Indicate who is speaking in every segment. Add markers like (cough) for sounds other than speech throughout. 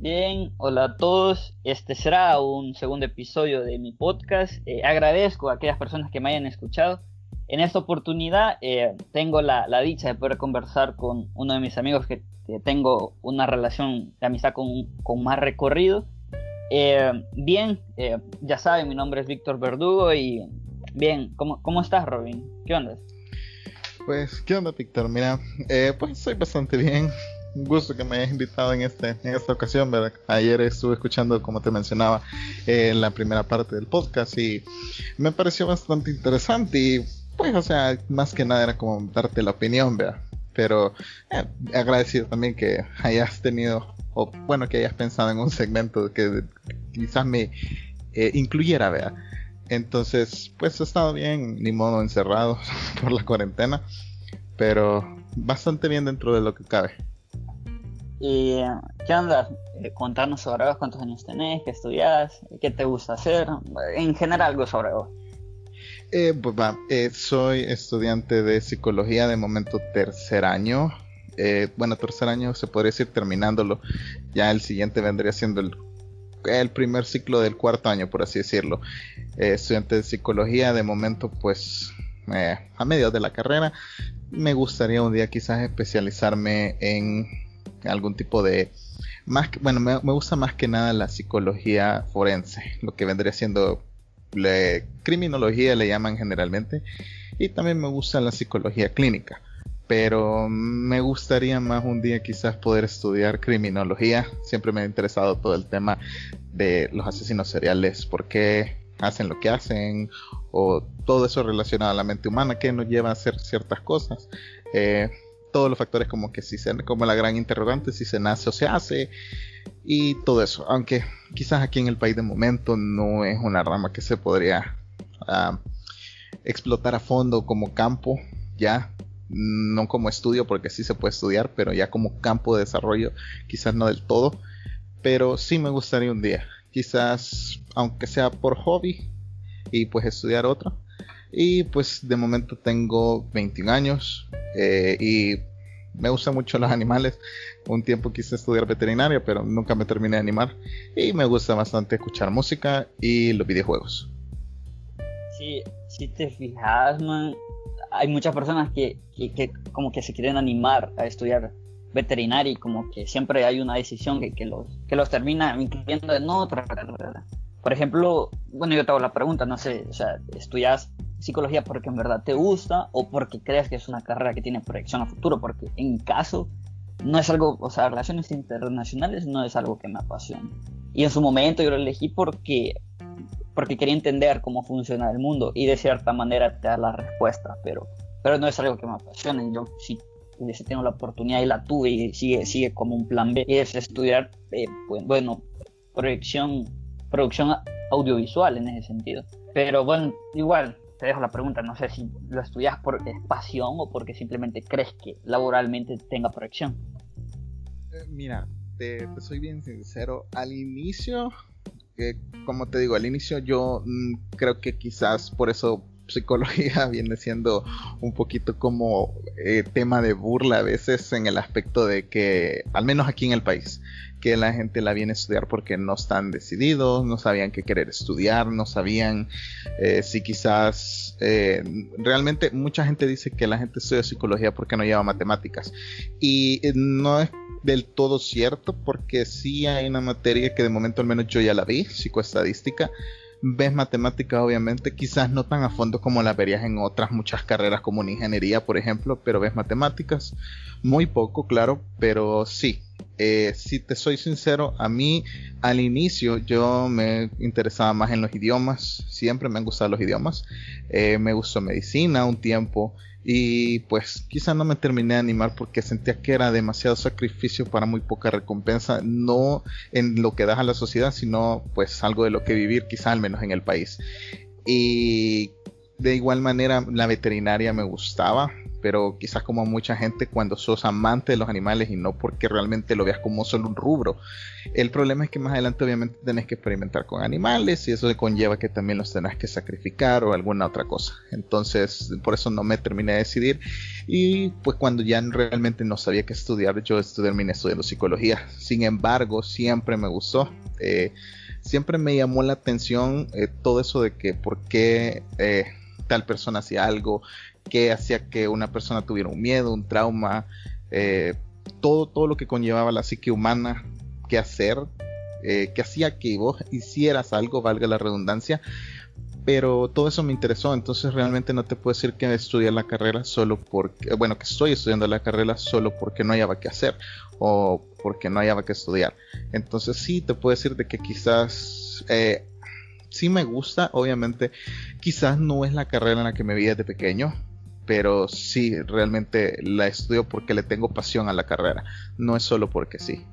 Speaker 1: Bien, hola a todos. Este será un segundo episodio de mi podcast. Eh, agradezco a aquellas personas que me hayan escuchado. En esta oportunidad eh, tengo la, dicha de poder conversar con uno de mis amigos que, tengo una relación de amistad con, con más recorrido. Eh, bien, ya saben, mi nombre es Víctor Verdugo y bien, ¿cómo, ¿cómo estás Robin? ¿Qué onda?
Speaker 2: Pues, ¿qué onda Víctor? Mira, pues soy bastante bien un gusto que me hayas invitado en, este, en esta ocasión, ¿verdad? Ayer estuve escuchando, como te mencionaba, eh, la primera parte del podcast y me pareció bastante interesante y pues, o sea, más que nada era como darte la opinión, ¿verdad? Pero eh, agradecido también que hayas tenido, o bueno, que hayas pensado en un segmento que quizás me eh, incluyera, ¿verdad? Entonces, pues he estado bien, ni modo encerrado (laughs) por la cuarentena, pero bastante bien dentro de lo que cabe.
Speaker 1: ¿Y qué andas? Eh, contarnos sobre vos, cuántos años tenés, qué estudias, qué te gusta hacer, en general algo sobre vos.
Speaker 2: Eh, pues va, eh, soy estudiante de psicología de momento tercer año. bueno, tercer año se podría decir terminándolo. Ya el siguiente vendría siendo el, primer ciclo del cuarto año, por así decirlo. estudiante de psicología de momento, pues a medio de la carrera. Me gustaría un día quizás especializarme en algún tipo de... Más, bueno, me, gusta más que nada la psicología forense, lo que vendría siendo criminología le llaman generalmente, y también me gusta la psicología clínica. Pero me gustaría más un día quizás poder estudiar criminología. Siempre me ha interesado todo el tema de los asesinos seriales, por qué hacen lo que hacen, o todo eso relacionado a la mente humana que nos lleva a hacer ciertas cosas. Eh, todos los factores como que si se, como la gran interrogante, si se nace o se hace y todo eso. Aunque quizás aquí en el país de momento no es una rama que se podría ah, explotar a fondo como campo, ya no como estudio porque sí se puede estudiar, pero ya como campo de desarrollo quizás no del todo, pero sí me gustaría un día, quizás aunque sea por hobby y pues estudiar otro y pues de momento tengo 21 años eh, y me gustan mucho los animales. Un tiempo quise estudiar veterinaria, pero nunca me terminé de animar. Y me gusta bastante escuchar música y los videojuegos.
Speaker 1: Sí, si te fijas, man, hay muchas personas que, que, como que se quieren animar a estudiar veterinaria y como que siempre hay una decisión que, que los, que los termina incluyendo en otra. Por ejemplo, bueno, yo te hago la pregunta, no sé, o sea, estudias psicología porque en verdad te gusta o porque crees que es una carrera que tiene proyección a futuro, porque en caso no es algo, o sea, relaciones internacionales no es algo que me apasiona. Y en su momento yo lo elegí porque, porque quería entender cómo funciona el mundo y de cierta manera te da la respuesta, pero, pero no es algo que me apasione. Yo si hubiese tenido la oportunidad y la tuve y sigue, sigue como un plan B, es estudiar, eh, pues, bueno, proyección, producción audiovisual en ese sentido. Pero bueno, igual, te dejo la pregunta, no sé si lo estudias por pasión o porque simplemente crees que laboralmente tenga proyección.
Speaker 2: Eh, mira, te, soy bien sincero, al inicio, eh, como te digo, al inicio yo mm, creo que quizás por eso psicología (laughs) viene siendo un poquito como eh, tema de burla a veces en el aspecto de que, al menos aquí en el país, que la gente la viene a estudiar porque no están decididos, no sabían qué querer estudiar, no sabían eh, si quizás eh, realmente mucha gente dice que la gente estudia psicología porque no lleva matemáticas. Y no es del todo cierto porque sí hay una materia que de momento al menos yo ya la vi, psicoestadística, ves matemáticas obviamente, quizás no tan a fondo como la verías en otras muchas carreras como en ingeniería, por ejemplo, pero ves matemáticas, muy poco, claro, pero sí. Eh, si te soy sincero, a mí al inicio yo me interesaba más en los idiomas, siempre me han gustado los idiomas, eh, me gustó medicina un tiempo, y pues quizá no me terminé de animar porque sentía que era demasiado sacrificio para muy poca recompensa, no en lo que das a la sociedad, sino pues algo de lo que vivir quizá al menos en el país. Y de igual manera la veterinaria me gustaba, pero quizás como mucha gente cuando sos amante de los animales y no porque realmente lo veas como solo un rubro. El problema es que más adelante obviamente tenés que experimentar con animales y eso conlleva que también los tenés que sacrificar o alguna otra cosa. Entonces por eso no me terminé de decidir y pues cuando ya realmente no sabía qué estudiar yo terminé estudiando psicología. Sin embargo siempre me gustó. Eh, siempre me llamó la atención eh, todo eso de que por qué eh, tal persona hacía algo, qué hacía que una persona tuviera un miedo, un trauma, eh, todo, todo lo que conllevaba la psique humana, qué hacer, eh, que hacía que vos hicieras algo, valga la redundancia, pero todo eso me interesó, entonces realmente no te puedo decir que estudié la carrera solo porque, bueno, que estoy estudiando la carrera solo porque no hallaba qué hacer o porque no hallaba que estudiar. Entonces sí te puedo decir de que quizás eh, sí me gusta, obviamente, quizás no es la carrera en la que me vi desde pequeño, pero sí, realmente la estudio porque le tengo pasión a la carrera, no es solo porque sí.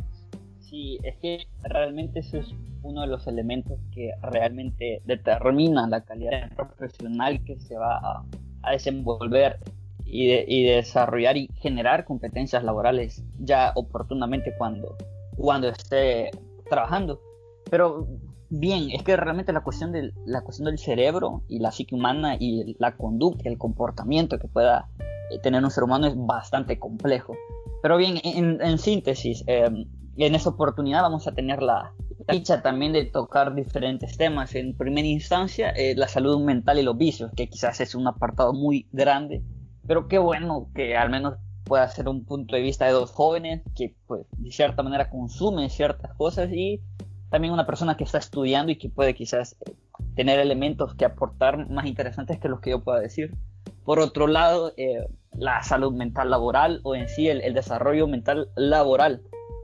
Speaker 1: Sí, es que realmente eso es uno de los elementos que realmente determina la calidad profesional que se va a, desenvolver y, y, desarrollar y generar competencias laborales ya oportunamente cuando, cuando esté trabajando. Pero Bien, es que realmente la cuestión, del, la cuestión del cerebro y la psique humana y la conducta, el comportamiento que pueda eh, tener un ser humano es bastante complejo. Pero bien, en, síntesis, em, en esta oportunidad vamos a tener la, dicha también de tocar diferentes temas. En primera instancia, eh, la salud mental y los vicios, que quizás es un apartado muy grande, pero qué bueno que al menos pueda ser un punto de vista de dos jóvenes que pues de cierta manera consumen ciertas cosas y también una persona que está estudiando y que puede quizás eh, tener elementos que aportar más interesantes que los que yo pueda decir. Por otro lado, eh, la salud mental laboral o en sí el, desarrollo mental laboral,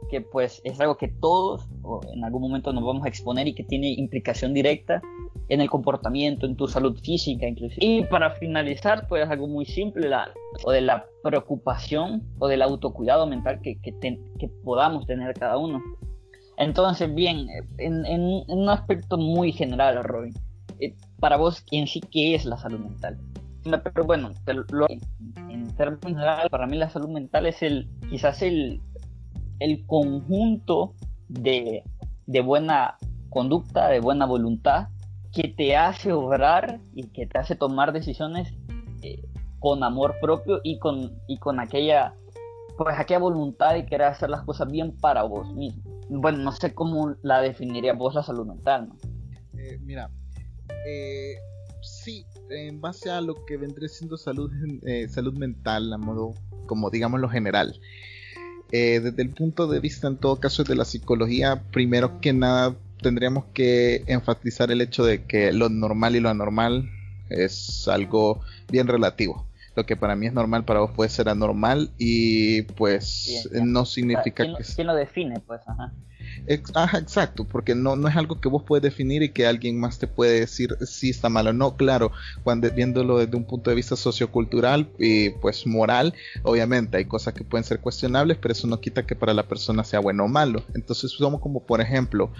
Speaker 1: que pues es algo que todos en algún momento nos vamos a exponer y que tiene implicación directa en el comportamiento, en tu salud física inclusive. Y para finalizar, pues algo muy simple, la, o de la preocupación o del autocuidado mental que, que, que podamos tener cada uno. Entonces, bien, en, un aspecto muy general, Robin, eh, para vos, en sí, ¿qué es la salud mental? Pero bueno, en, términos generales, para mí la salud mental es el, quizás el, el conjunto de, buena conducta, de buena voluntad, que te hace obrar y que te hace tomar decisiones eh, con amor propio y con, y con aquella, pues, aquella voluntad de querer hacer las cosas bien para vos mismo bueno, no sé cómo la definiría vos la salud mental, ¿no?
Speaker 2: Eh, mira, eh, sí, en base a lo que vendría siendo salud, eh, salud mental, a modo, como digamos lo general. desde el punto de vista, en todo caso, de la psicología, primero que nada tendríamos que enfatizar el hecho de que lo normal y lo anormal es algo bien relativo lo que para mí es normal para vos puede ser anormal y pues no significa
Speaker 1: que... ¿Quién lo define? Pues,
Speaker 2: ajá. exacto, porque no, no es algo que vos puedes definir y que alguien más te puede decir si está mal o no. Claro, cuando viéndolo desde un punto de vista sociocultural y pues moral, obviamente hay cosas que pueden ser cuestionables, pero eso no quita que para la persona sea bueno o malo. Entonces, somos como por ejemplo,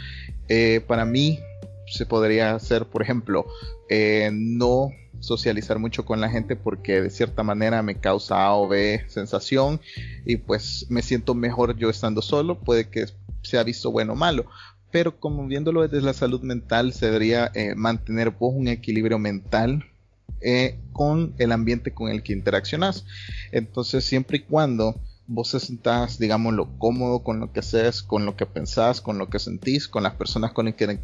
Speaker 2: eh, para mí se podría hacer, por ejemplo, eh, no socializar mucho con la gente porque de cierta manera me causa A o B sensación y pues me siento mejor yo estando solo, puede que sea visto bueno o malo, pero como viéndolo desde la salud mental se debería eh, mantener vos un equilibrio mental eh, con el ambiente con el que interaccionas. Entonces siempre y cuando vos sentás, digámoslo, cómodo con lo que haces, con lo que pensás, con lo que sentís, con las personas con, que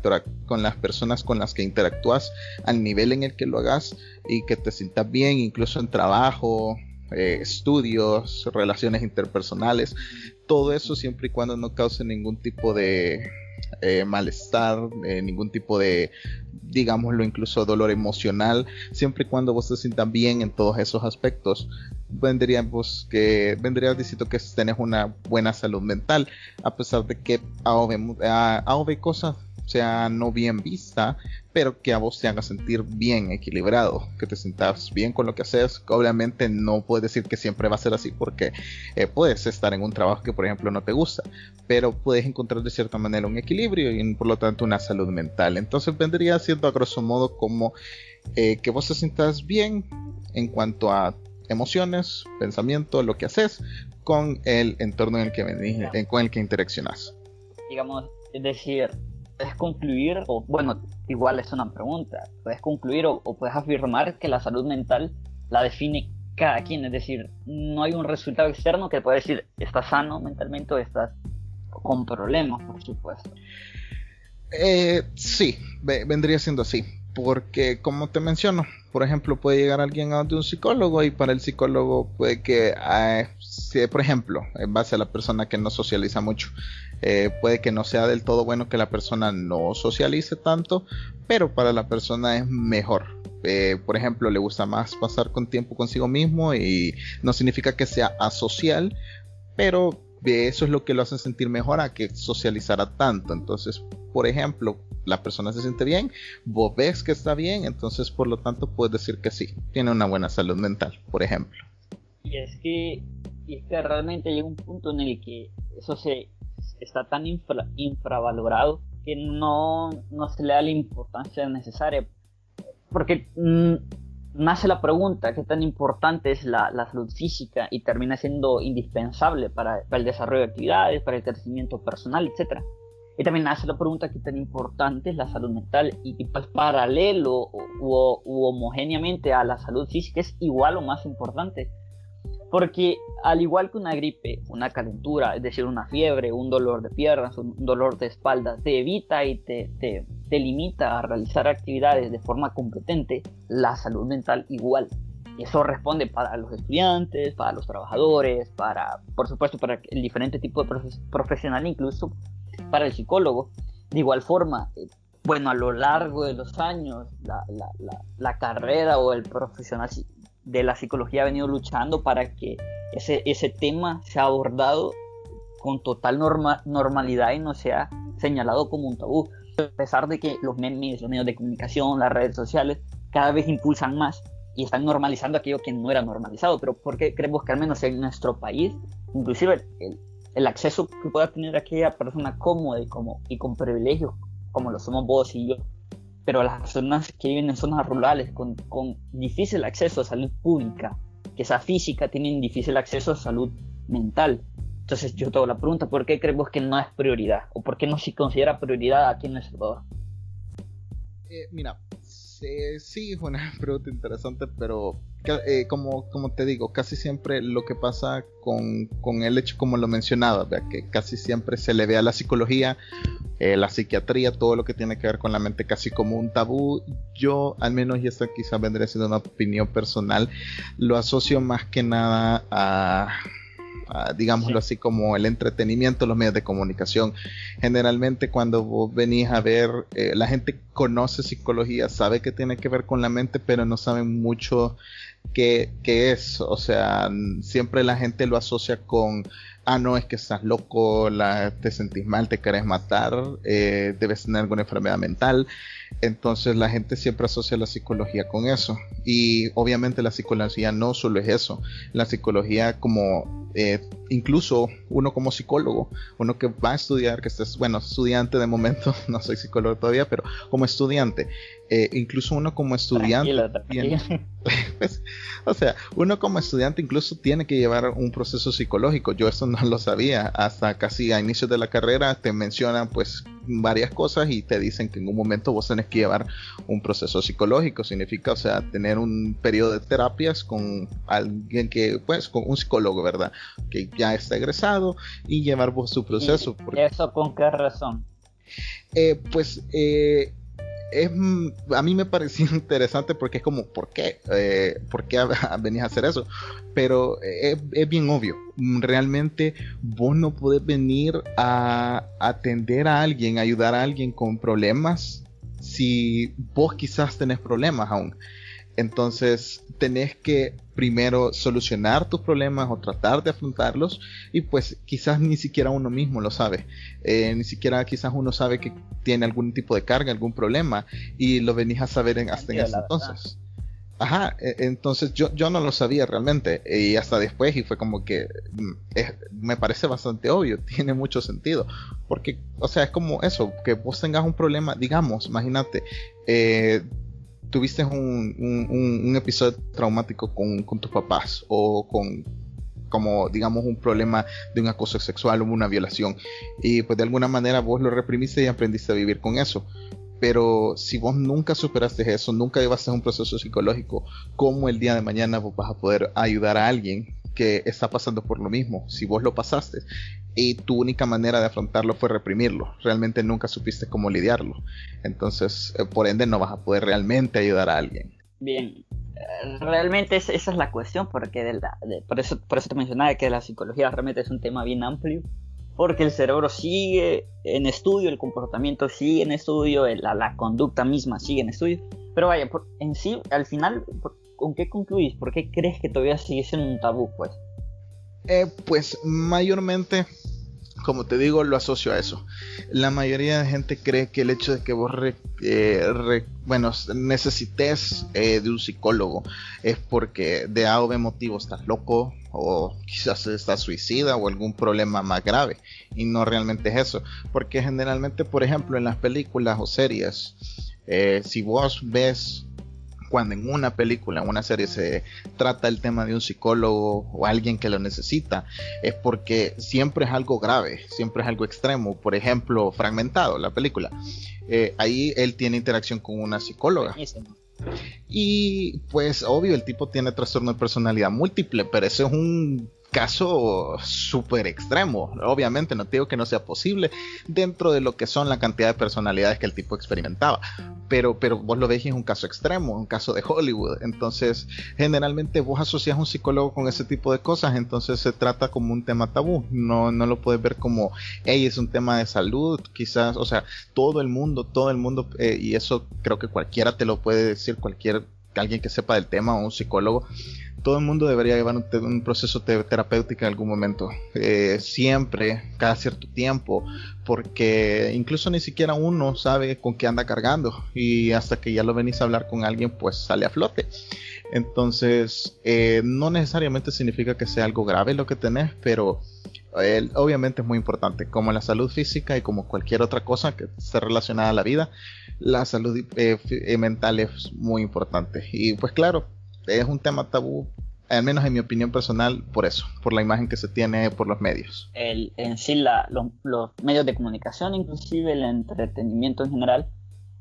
Speaker 2: con las personas con las que interactúas, al nivel en el que lo hagas y que te sientas bien, incluso en trabajo, eh, estudios, relaciones interpersonales, todo eso siempre y cuando no cause ningún tipo de eh, malestar, eh, ningún tipo de, digámoslo, incluso dolor emocional, siempre y cuando vos te sientas bien en todos esos aspectos, vendríamos que vendría diciendo que tenés una buena salud mental, a pesar de que a, a, cosas sea no bien vista, pero que a vos te haga sentir bien equilibrado, que te sientas bien con lo que haces. Obviamente no puedes decir que siempre va a ser así porque eh, puedes estar en un trabajo que por ejemplo no te gusta, pero puedes encontrar de cierta manera un equilibrio y por lo tanto una salud mental. Entonces vendría siendo a grosso modo como eh, que vos te sientas bien en cuanto a emociones, pensamiento, lo que haces con el entorno en el que venís, con el que interaccionas.
Speaker 1: Digamos, es decir, puedes concluir, o bueno, igual es una pregunta, puedes concluir o, puedes afirmar que la salud mental la define cada quien, es decir, no hay un resultado externo que pueda decir estás sano mentalmente o estás con problemas, por supuesto.
Speaker 2: Eh, sí, vendría siendo así, porque como te menciono, por ejemplo, puede llegar alguien a un psicólogo y para el psicólogo puede que, ah, por ejemplo, en base a la persona que no socializa mucho, eh, puede que no sea del todo bueno que la persona no socialice tanto, pero para la persona es mejor. Eh, por ejemplo, le gusta más pasar con tiempo consigo mismo y no significa que sea asocial, pero eso es lo que lo hace sentir mejor a que socializara tanto. Entonces, por ejemplo, la persona se siente bien, vos ves que está bien, entonces por lo tanto puedes decir que sí, tiene una buena salud mental, por ejemplo.
Speaker 1: Y es que, y es que realmente llega un punto en el que eso se está tan infravalorado que no, no, se le da la importancia necesaria. Porque mm, nace la pregunta, ¿qué tan importante es la, la salud física? Y termina siendo indispensable para, para, el desarrollo de actividades, para el crecimiento personal, etc. Y también nace la pregunta, ¿qué tan importante es la salud mental? Y, pues paralelo u homogéneamente a la salud física es igual o más importante. Porque al igual que una gripe, una calentura, es decir, una fiebre, un dolor de piernas, un dolor de espalda, te evita y te, te, te limita a realizar actividades de forma competente, la salud mental igual. Eso responde para los estudiantes, para los trabajadores, para, por supuesto, para el diferente tipo de profesional, incluso para el psicólogo. De igual forma, eh, bueno, a lo largo de los años, la, la, la, la carrera o el profesional de la psicología ha venido luchando para que ese, ese tema sea abordado con total norma, normalidad y no sea señalado como un tabú. A pesar de que los memes, los medios de comunicación, las redes sociales cada vez impulsan más y están normalizando aquello que no era normalizado. Pero ¿por qué creemos que al menos en nuestro país, inclusive el, el acceso que pueda tener aquella persona cómoda y, como, y con privilegios, como lo somos vos y yo, pero las personas que viven en zonas rurales con, con difícil acceso a salud pública, que esa física, tienen difícil acceso a salud mental. Entonces yo te hago la pregunta, ¿por qué creemos que no es prioridad? ¿O por qué no se considera prioridad aquí en El Salvador?
Speaker 2: Eh, mira, sí, es una (laughs) pregunta interesante, pero eh, como, como te digo, casi siempre lo que pasa con, con el hecho, como lo mencionaba, que casi siempre se le ve a la psicología, eh, la psiquiatría, todo lo que tiene que ver con la mente casi como un tabú. Yo, al menos, y esta quizá vendría siendo una opinión personal, lo asocio más que nada a digámoslo así, como el entretenimiento, los medios de comunicación. Generalmente cuando vos venís a ver, eh, la gente conoce psicología, sabe que tiene que ver con la mente, pero no saben mucho qué, qué es. O sea, siempre la gente lo asocia con ah, no, es que estás loco, la, te sentís mal, te querés matar, eh, debes tener alguna enfermedad mental. Entonces la gente siempre asocia la psicología con eso. Y obviamente la psicología no solo es eso. La psicología como, eh, incluso uno como psicólogo, uno que va a estudiar, que estés, bueno, estudiante de momento, (laughs) no soy psicólogo todavía, pero como estudiante, eh, incluso uno como estudiante... (laughs) Pues, o sea, uno como estudiante incluso tiene que llevar un proceso psicológico. Yo esto no lo sabía. Hasta casi a inicios de la carrera te mencionan pues varias cosas y te dicen que en un momento vos tenés que llevar un proceso psicológico. Significa, o sea, tener un periodo de terapias con alguien que, pues, con un psicólogo, ¿verdad? Que ya está egresado y llevar vos su proceso.
Speaker 1: ¿Y ¿Eso con qué razón?
Speaker 2: Eh, pues eh, es, a mí me pareció (laughs) interesante porque es como, ¿por qué? Eh, ¿Por qué (laughs) venís a hacer eso? Pero es, bien obvio. Realmente vos no podés venir a atender a alguien, ayudar a alguien con problemas si vos quizás tenés problemas aún. Entonces, tenés que primero solucionar tus problemas o tratar de afrontarlos y pues quizás ni siquiera uno mismo lo sabe. Eh, ni siquiera quizás uno sabe que tiene algún tipo de carga, algún problema y lo venís a saber en, hasta en ese entonces. Ajá, e, entonces yo, yo no lo sabía realmente y hasta después y fue como que mm, me parece bastante obvio, (laughs) tiene mucho sentido, porque, o sea, es como eso, que vos tengas un problema, digamos, imagínate, eh, tuviste un, un, episodio traumático con, con, tus papás o con como digamos un problema de un acoso sexual o una violación y pues de alguna manera vos lo reprimiste y aprendiste a vivir con eso. Pero si vos nunca superaste eso, nunca llevaste un proceso psicológico, ¿cómo el día de mañana vos vas a poder ayudar a alguien que está pasando por lo mismo? Si vos lo pasaste y tu única manera de afrontarlo fue reprimirlo, realmente nunca supiste cómo lidiarlo. Entonces, eh, por ende, no vas a poder realmente ayudar a alguien.
Speaker 1: Bien, eh, realmente esa es la cuestión, porque de por, eso, por eso te mencionaba que la psicología realmente es un tema bien amplio, porque el cerebro sigue en estudio, el comportamiento sigue en estudio, la, la conducta misma sigue en estudio, pero vaya, en sí, al final, ¿con qué concluís? ¿Por qué crees que todavía sigue siendo un tabú, pues?
Speaker 2: Eh, pues mayormente, como te digo, lo asocio a eso. La mayoría de gente cree que el hecho de que vos eh, bueno, necesites eh, de un psicólogo es porque de A o B motivo estás loco o quizás estás suicida o algún problema más grave y no realmente es eso. Porque generalmente, por ejemplo, en las películas o series, si vos ves cuando en una película, en una serie se trata el tema de un psicólogo o alguien que lo necesita, es porque siempre es algo grave, siempre es algo extremo. Por ejemplo, Fragmentado, la película. Eh, ahí él tiene interacción con una psicóloga. Y pues obvio, el tipo tiene trastorno de personalidad múltiple, pero ese es un caso súper extremo. Obviamente no digo que no sea posible dentro de lo que son la cantidad de personalidades que el tipo experimentaba. Pero, pero vos lo ves y es un caso extremo, un caso de Hollywood. Entonces, generalmente vos asocias a un psicólogo con ese tipo de cosas, entonces se trata como un tema tabú. No, no lo puedes ver como, hey, es un tema de salud, quizás, o sea, todo el mundo, todo el mundo, eh, y eso creo que cualquiera te lo puede decir, cualquier alguien que sepa del tema o un psicólogo todo el mundo debería llevar un, proceso terapéutico en algún momento, eh, siempre, cada cierto tiempo, porque incluso ni siquiera uno sabe con qué anda cargando y hasta que ya lo venís a hablar con alguien, pues sale a flote. Entonces, eh, no necesariamente significa que sea algo grave lo que tenés, pero eh, obviamente es muy importante, como la salud física y como cualquier otra cosa que esté relacionada a la vida, la salud mental es muy importante. Y pues claro, es un tema tabú, al menos en mi opinión personal, por eso, por la imagen que se tiene por los medios.
Speaker 1: En sí, los medios de comunicación, inclusive el entretenimiento en general,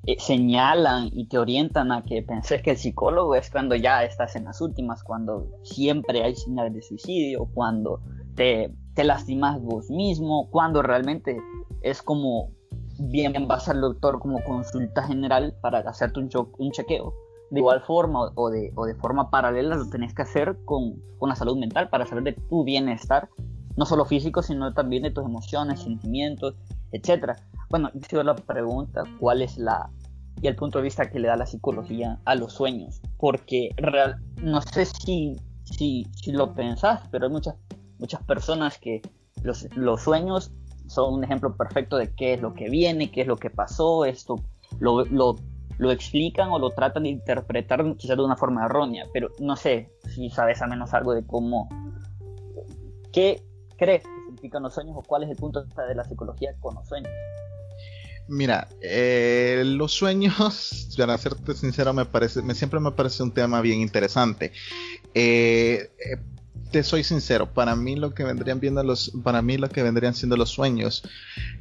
Speaker 1: eh, señalan y te orientan a que penses que el psicólogo es cuando ya estás en las últimas, cuando siempre hay señales de suicidio, cuando te, te lastimas vos mismo, cuando realmente es como bien vas al doctor como consulta general para hacerte un chequeo de igual forma o de, o de forma paralela lo tenés que hacer con, con, la salud mental para saber de tu bienestar, no solo físico, sino también de tus emociones, sentimientos, etc. Bueno, yo la pregunta, ¿cuál es la y el punto de vista que le da la psicología a los sueños? Porque real, no sé si, si, si lo pensás, pero hay muchas, muchas personas que los, los sueños son un ejemplo perfecto de qué es lo que viene, qué es lo que pasó, esto lo, lo lo explican o lo tratan de interpretar quizás de una forma errónea, pero no sé si sabes al menos algo de cómo, qué crees que significan los sueños o cuál es el punto de la psicología con los sueños.
Speaker 2: Mira, eh, los sueños, (laughs) para serte sincero, me parece, me, siempre me parece un tema bien interesante. Eh, eh, te soy sincero, para mí lo que vendrían viendo los, para mí lo que vendrían siendo los sueños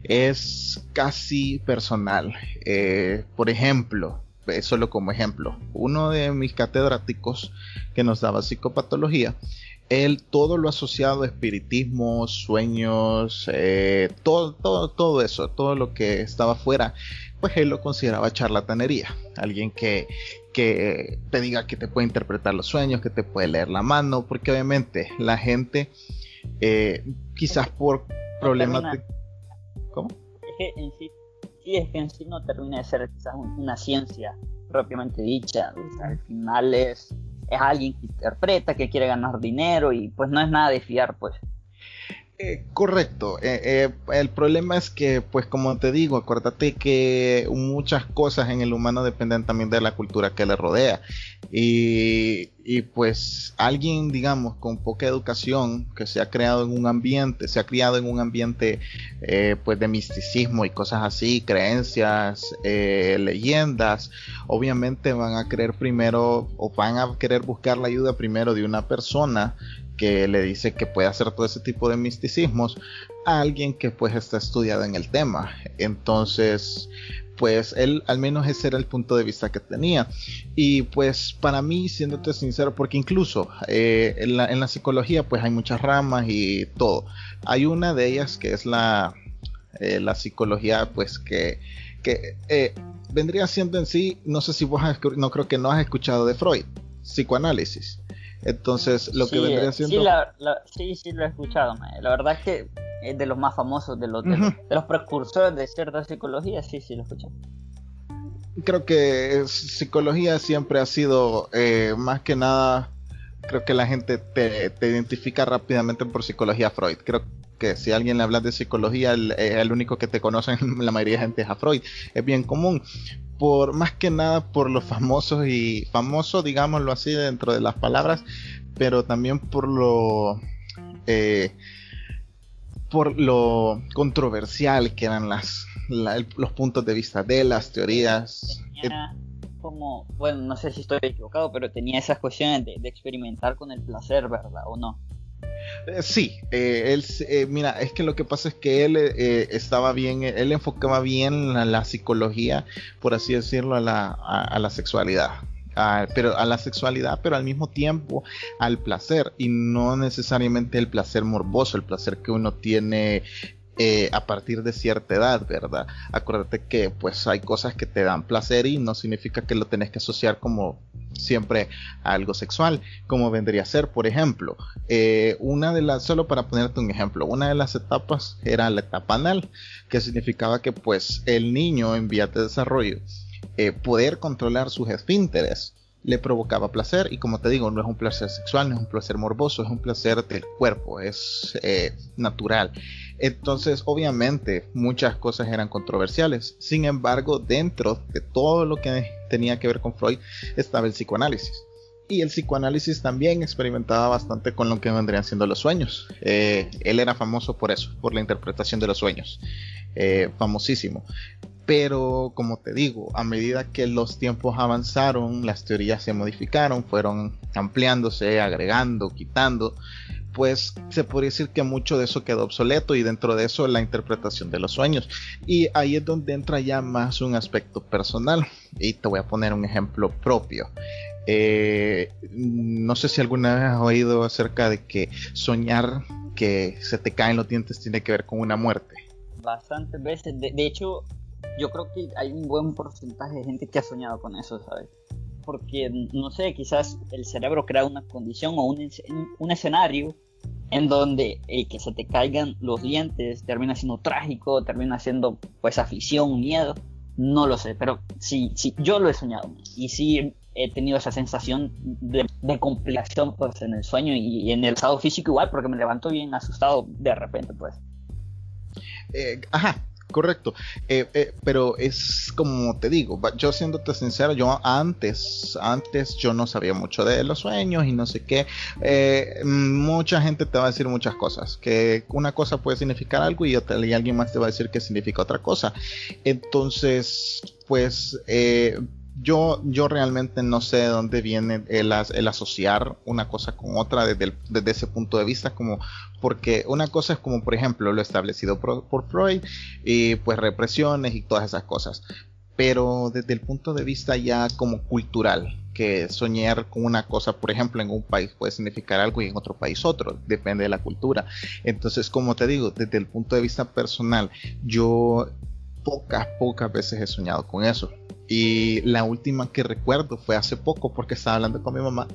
Speaker 2: es casi personal. Eh, por ejemplo, eh, solo como ejemplo, uno de mis catedráticos que nos daba psicopatología, él todo lo asociado a espiritismo, sueños, eh, todo, todo, todo eso, todo lo que estaba fuera, pues él lo consideraba charlatanería. Alguien que que te diga que te puede interpretar los sueños, que te puede leer la mano, porque obviamente la gente, eh, quizás por problemas...
Speaker 1: ¿Cómo? Es que en sí, sí, es que en sí no termina de ser quizás una ciencia propiamente dicha. al final es, es alguien que interpreta, que quiere ganar dinero y pues no es nada de fiar, pues.
Speaker 2: Eh, correcto. Eh, eh, el problema es que, pues como te digo, acuérdate que muchas cosas en el humano dependen también de la cultura que le rodea. Y, y, pues alguien, digamos, con poca educación, que se ha creado en un ambiente, se ha criado en un ambiente pues de misticismo y cosas así, creencias, leyendas, obviamente van a querer primero o van a querer buscar la ayuda primero de una persona que le dice que puede hacer todo ese tipo de misticismos a alguien que pues está estudiado en el tema. Entonces, pues él al menos ese era el punto de vista que tenía. Y pues para mí, siéndote sincero, porque incluso eh, en, la, psicología pues hay muchas ramas y todo. Hay una de ellas que es la, eh, la psicología pues que, que eh, vendría siendo en sí, no sé si vos no creo que no has escuchado de Freud, psicoanálisis. Entonces, lo que vendría siendo.
Speaker 1: Sí, sí, lo he escuchado. La verdad es que es de los más famosos, de los, de, los, precursores de cierta psicología, sí, sí, lo he escuchado.
Speaker 2: Creo que psicología siempre ha sido eh, más que nada. Creo que la gente te, identifica rápidamente por psicología Freud. Creo que si alguien le habla de psicología, el, eh, el, único que te conocen la mayoría de gente es a Freud. Es bien común por más que nada por lo famoso y famoso, digámoslo así, dentro de las palabras, pero también por lo eh, por lo controversial que eran las los puntos de vista de las teorías.
Speaker 1: Como, bueno, no sé si estoy equivocado, pero tenía esas cuestiones de experimentar con el placer, ¿verdad? ¿O no?
Speaker 2: Eh, sí, eh, él, eh, mira, es que lo que pasa es que él estaba bien, él enfocaba bien la, la, psicología, por así decirlo, a la, a, la sexualidad. pero a la sexualidad, pero al mismo tiempo al placer y no necesariamente el placer morboso, el placer que uno tiene a partir de cierta edad, ¿verdad? Acuérdate que pues hay cosas que te dan placer y no significa que lo tenés que asociar como siempre algo sexual, como vendría a ser, por ejemplo, eh, una de las, solo para ponerte un ejemplo, una de las etapas era la etapa anal, que significaba que pues el niño en vías de desarrollo, eh, poder controlar sus esfínteres, le provocaba placer y como te digo no es un placer sexual no es un placer morboso es un placer del cuerpo es eh, natural entonces, obviamente, muchas cosas eran controversiales. Sin embargo, dentro de todo lo que tenía que ver con Freud estaba el psicoanálisis. Y el psicoanálisis también experimentaba bastante con lo que vendrían siendo los sueños. Eh, él era famoso por eso, por la interpretación de los sueños. Eh, famosísimo. Pero como te digo, a medida que los tiempos avanzaron, las teorías se modificaron, fueron ampliándose, agregando, quitando pues se podría decir que mucho de eso quedó obsoleto y dentro de eso la interpretación de los sueños. Y ahí es donde entra ya más un aspecto personal. Y te voy a poner un ejemplo propio. Eh, no sé si alguna vez has oído acerca de que soñar que se te caen los dientes tiene que ver con una muerte.
Speaker 1: Bastantes veces. De, hecho, yo creo que hay un buen porcentaje de gente que ha soñado con eso, ¿sabes? Porque, no sé, quizás el cerebro crea una condición o un, un escenario en donde el que se te caigan los dientes termina siendo trágico, termina siendo pues afición, miedo, no lo sé, pero sí, sí, yo lo he soñado y sí he tenido esa sensación de, complicación pues en el sueño y, en el estado físico igual porque me levanto bien asustado de repente pues.
Speaker 2: Eh, ajá, correcto. Eh, eh, pero es como te digo, yo siéndote sincero, yo antes, antes yo no sabía mucho de los sueños y no sé qué. Eh, mucha gente te va a decir muchas cosas, que una cosa puede significar algo y, otra, y alguien más te va a decir que significa otra cosa. Entonces, pues yo, yo realmente no sé de dónde viene el, asociar una cosa con otra desde, ese punto de vista, como porque una cosa es como por ejemplo lo establecido por, Freud y pues represiones y todas esas cosas, pero desde el punto de vista ya como cultural, que soñar con una cosa, por ejemplo, en un país puede significar algo y en otro país otro, depende de la cultura. Entonces, como te digo, desde el punto de vista personal, yo pocas, pocas veces he soñado con eso. Y la última que recuerdo fue hace poco porque estaba hablando con mi mamá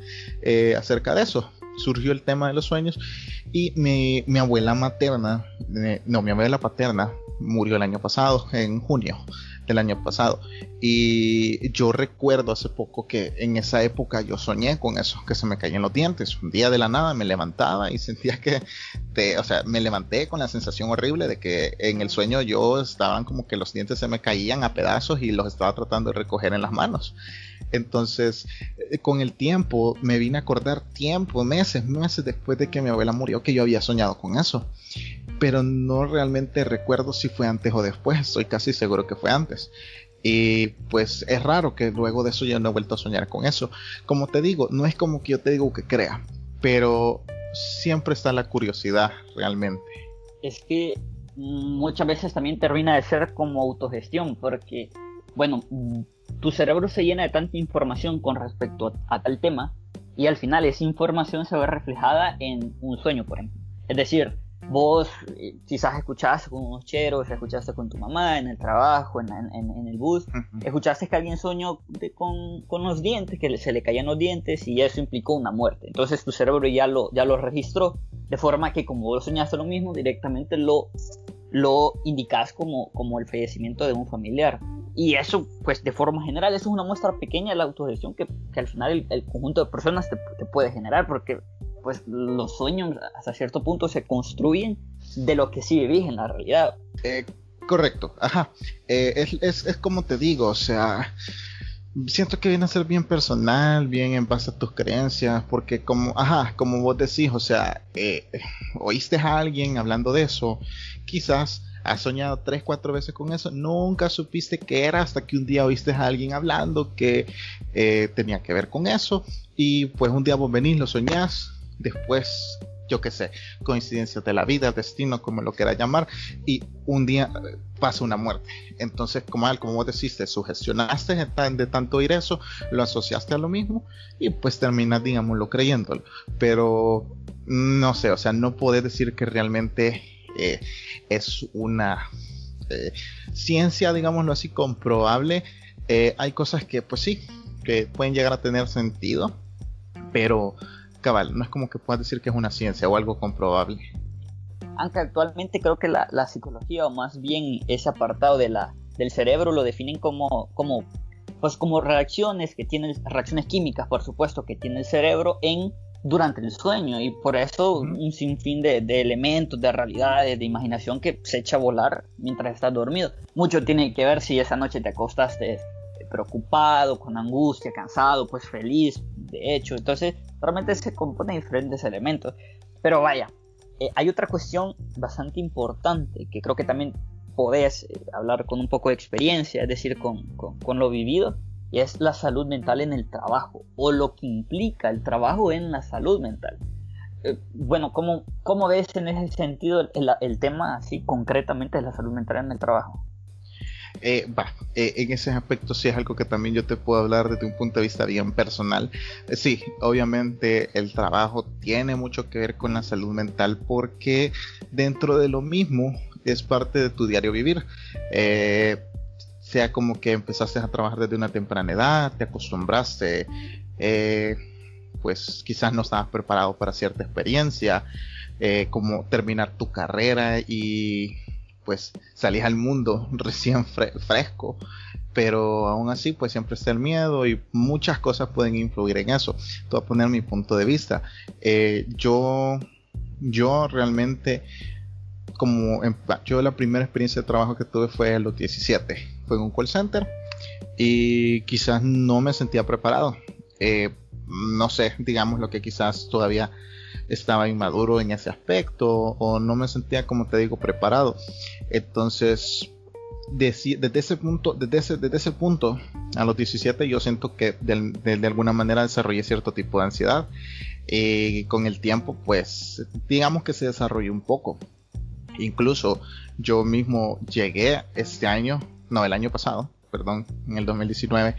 Speaker 2: eh, acerca de eso. Surgió el tema de los sueños y mi, abuela materna, eh, no, mi abuela paterna murió el año pasado, en junio. Del año pasado. Y yo recuerdo hace poco que en esa época yo soñé con eso, que se me caían los dientes. Un día de la nada me levantaba y (laughs) sentía que, te, o sea, me levanté con la sensación horrible de que en el sueño yo estaban como que los dientes se me caían a pedazos y los estaba tratando de recoger en las manos. Entonces, eh, con el tiempo me vine a acordar tiempo, meses, meses después de que mi abuela murió, que yo había soñado con eso. Pero no realmente recuerdo si fue antes o después, estoy casi seguro que fue antes. Y pues es raro que luego de eso yo no he vuelto a soñar con eso. Como te digo, no es como que yo te digo que crea, pero siempre está la curiosidad realmente.
Speaker 1: Es que muchas veces también termina de ser como autogestión, porque, bueno, tu cerebro se llena de tanta información con respecto a, tal tema y al final esa información se ve reflejada en un sueño, por ejemplo. Es decir, vos eh, quizás escuchaste con unos cheros, escuchaste con tu mamá en el trabajo, en, el bus, escuchaste que alguien soñó con, con, los dientes, que se le caían los dientes y eso implicó una muerte. Entonces tu cerebro ya lo, ya lo registró, de forma que como vos soñaste lo mismo, directamente lo, lo indicas como, como el fallecimiento de un familiar. Y eso, pues de forma general, eso es una muestra pequeña de la autogestión que, que al final el, conjunto de personas te, puede generar, porque pues los sueños hasta cierto punto se construyen de lo que sí vivís en la realidad.
Speaker 2: Eh, correcto, ajá. Eh, es, es, es, como te digo, o sea, siento que viene a ser bien personal, bien en base a tus creencias, porque como, ajá, como vos decís, o sea, eh, oíste a alguien hablando de eso, quizás has soñado tres, cuatro veces con eso, nunca supiste qué era hasta que un día oíste a alguien hablando que tenía que ver con eso y pues un día vos venís, lo soñás, después yo qué sé, coincidencias de la vida, destino, como lo quieras llamar, y un día eh, pasa una muerte. Entonces, como, como vos decís, te sugestionaste de tanto oír eso, lo asociaste a lo mismo y pues terminas, digámoslo, creyéndolo. Pero no sé, o sea, no podés decir que realmente eh, es una eh, ciencia, digámoslo así, comprobable. Eh, hay cosas que, pues sí, que pueden llegar a tener sentido, pero cabal, no es como que puedas decir que es una ciencia o algo comprobable.
Speaker 1: Aunque actualmente creo que la, psicología, o más bien ese apartado de la, del cerebro, lo definen como, como, pues como reacciones que tienen, reacciones químicas, por supuesto, que tiene el cerebro en durante el sueño y por eso un sinfín de, elementos, de realidades, de imaginación que se echa a volar mientras estás dormido. Mucho tiene que ver si esa noche te acostaste preocupado, con angustia, cansado, pues feliz, de hecho. Entonces, realmente se compone diferentes elementos. Pero vaya, eh, hay otra cuestión bastante importante que creo que también podés eh, hablar con un poco de experiencia, es decir, con, con lo vivido, y es la salud mental en el trabajo o lo que implica el trabajo en la salud mental. Eh, bueno, ¿cómo, ¿cómo, ves en ese sentido el, tema así concretamente de la salud mental en el trabajo?
Speaker 2: Eh, eh, en ese aspecto sí es algo que también yo te puedo hablar desde un punto de vista bien personal. sí, obviamente el trabajo tiene mucho que ver con la salud mental porque dentro de lo mismo es parte de tu diario vivir sea como que empezaste a trabajar desde una temprana edad, te acostumbraste, eh, pues quizás no estabas preparado para cierta experiencia, eh, como terminar tu carrera y pues salís al mundo (laughs) recién fresco, pero aún así pues siempre está el miedo y muchas cosas pueden influir en eso. Voy a poner mi punto de vista. Eh, yo, yo realmente como yo la primera experiencia de trabajo que tuve fue a los 17 fue en un call center y quizás no me sentía preparado. Eh, no sé, digamos lo que quizás todavía estaba inmaduro en ese aspecto o no me sentía, como te digo, preparado. Entonces, desde, ese punto, desde ese, desde ese punto, a los 17, yo siento que de, alguna manera desarrollé cierto tipo de ansiedad. Y con el tiempo, pues, digamos que se desarrolló un poco. Incluso yo mismo llegué este año no, el año pasado, perdón, en el 2019,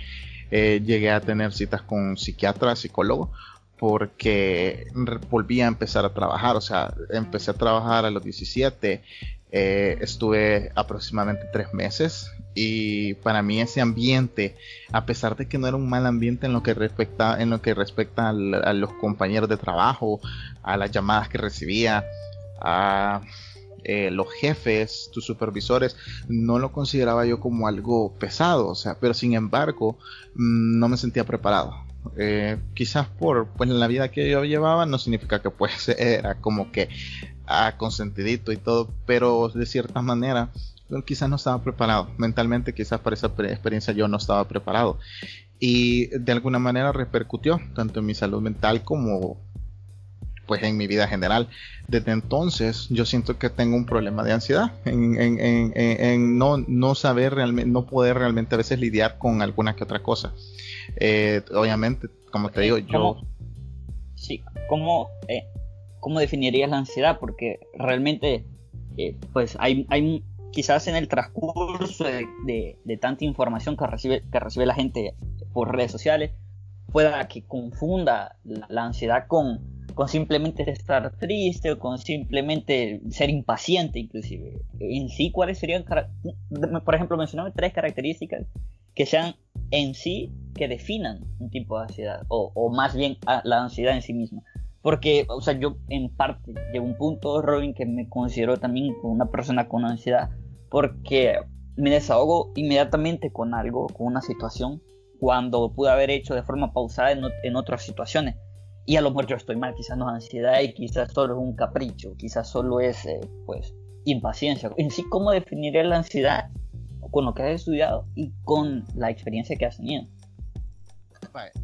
Speaker 2: eh, llegué a tener citas con psiquiatra, psicólogo, porque volví a empezar a trabajar, o sea, empecé a trabajar a los 17, eh, estuve aproximadamente tres meses y para mí ese ambiente, a pesar de que no era un mal ambiente en lo que respecta, en lo que respecta a los compañeros de trabajo, a las llamadas que recibía, a eh, los jefes, tus supervisores, no lo consideraba yo como algo pesado, o sea, pero sin embargo mm, no me sentía preparado. Eh, quizás por pues, la vida que yo llevaba no significa que pues (laughs) era como que ah, consentidito y todo, pero de cierta manera quizás no estaba preparado. Mentalmente quizás para esa experiencia yo no estaba preparado. Y de alguna manera repercutió tanto en mi salud mental como pues en mi vida general. Desde entonces yo siento que tengo un problema de ansiedad, en, no, no, saber realmente, no poder realmente a veces lidiar con alguna que otra cosa. Eh, obviamente, como te digo, yo...
Speaker 1: Sí, ¿cómo, eh, ¿cómo definirías la ansiedad? Porque realmente, eh, pues hay, hay quizás en el transcurso de, de, tanta información que recibe, que recibe la gente por redes sociales, pueda que confunda la ansiedad con con simplemente estar triste o con simplemente ser impaciente inclusive. En sí, ¿cuáles serían, por ejemplo, mencioname tres características que sean en sí que definan un tipo de ansiedad o, más bien la ansiedad en sí misma? Porque, o sea, yo en parte llego a un punto, Robin, que me considero también una persona con ansiedad porque me desahogo inmediatamente con algo, con una situación, cuando pude haber hecho de forma pausada en otras situaciones y a lo mejor yo estoy mal, quizás no es ansiedad y quizás solo es un capricho, quizás solo es, eh, pues, impaciencia. En sí, ¿cómo definiría la ansiedad con lo que has estudiado y con la experiencia que has tenido?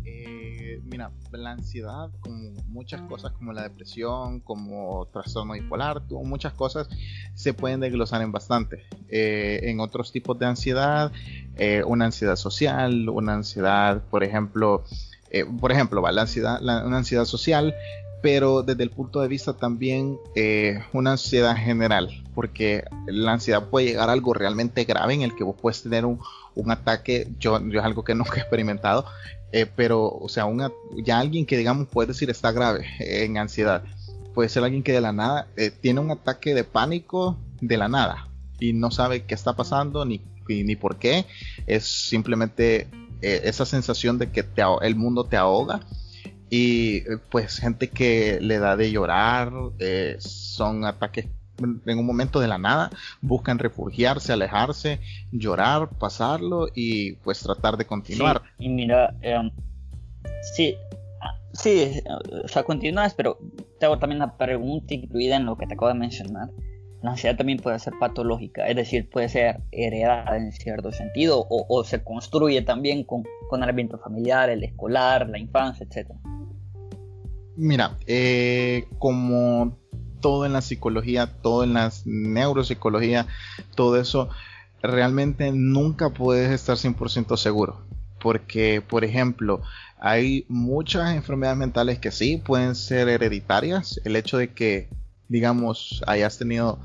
Speaker 2: Eh, mira, la ansiedad, como muchas cosas como la depresión, como trastorno bipolar, muchas cosas se pueden desglosar en bastante. Eh, en otros tipos de ansiedad, una ansiedad social, una ansiedad, por ejemplo, eh, por ejemplo. La ansiedad, una ansiedad social, pero desde el punto de vista también eh, una ansiedad general, porque la ansiedad puede llegar a algo realmente grave en el que vos puedes tener un, ataque, yo, yo, es algo que (laughs) nunca he experimentado, eh, pero, o sea, ya alguien que digamos puede decir está grave en ansiedad, puede ser alguien que de la nada tiene un ataque de pánico de la nada y no sabe qué está pasando ni, ni por qué, es simplemente eh, esa sensación de que el mundo te ahoga y eh, pues gente que le da de llorar, eh, son ataques en un momento de la nada, buscan refugiarse, alejarse, llorar, pasarlo y pues tratar de continuar.
Speaker 1: y mira, em, sí, sí, o sea, continúas, pero te hago también una pregunta incluida en lo que te acabo de mencionar la ansiedad también puede ser patológica, es decir, puede ser heredada en cierto sentido o, se construye también con, con, el ambiente familiar, el escolar, la infancia, etc.
Speaker 2: Mira, eh, como todo en la psicología, todo en la neuropsicología, todo eso, realmente nunca puedes estar 100% seguro. Porque, por ejemplo, hay muchas enfermedades mentales que sí pueden ser hereditarias. El hecho de que digamos, hayas tenido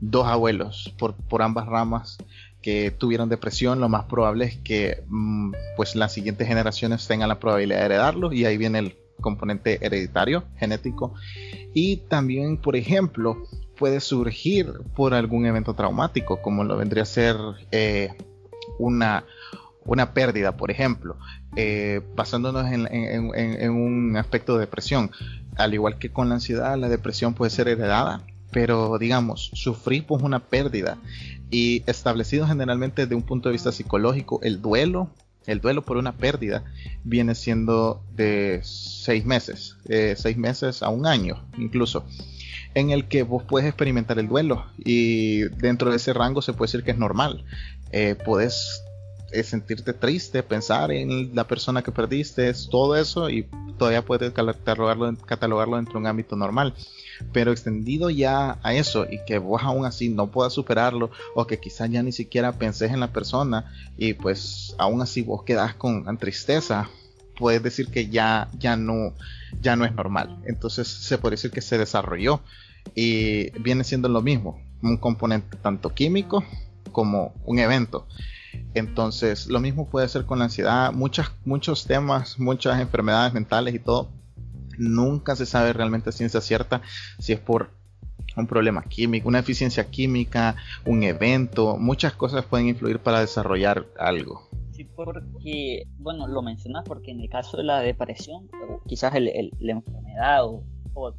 Speaker 2: dos abuelos por, por ambas ramas que tuvieron depresión, lo más probable es que mm, pues las siguientes generaciones tengan la probabilidad de heredarlo y ahí viene el componente hereditario, genético. Y también, por ejemplo, puede surgir por algún evento traumático, como lo vendría a ser eh, una, una pérdida, por ejemplo, eh, basándonos en, un aspecto de depresión al igual que con la ansiedad, la depresión puede ser heredada, pero digamos, sufrir por una pérdida y establecido generalmente desde un punto de vista psicológico, el duelo, el duelo por una pérdida viene siendo de seis meses, seis meses a un año incluso, en el que vos puedes experimentar el duelo y dentro de ese rango se puede decir que es normal. Eh, puedes es sentirte triste, pensar en la persona que perdiste, todo eso y todavía puedes catalogarlo, catalogarlo dentro de un ámbito normal. Pero extendido ya a eso y que vos aún así no puedas superarlo o que quizás ya ni siquiera penses en la persona y pues aún así vos quedas con tristeza, puedes decir que ya, ya, no, ya no es normal. Entonces se puede decir que se desarrolló y viene siendo lo mismo, un componente tanto químico como un evento. Entonces, lo mismo puede ser con la ansiedad, muchas, muchos temas, muchas enfermedades mentales y todo. Nunca se sabe realmente a ciencia cierta si es por un problema químico, una eficiencia química, un evento, muchas cosas pueden influir para desarrollar algo.
Speaker 1: Sí, porque, bueno, lo mencionas porque en el caso de la depresión, quizás la enfermedad o,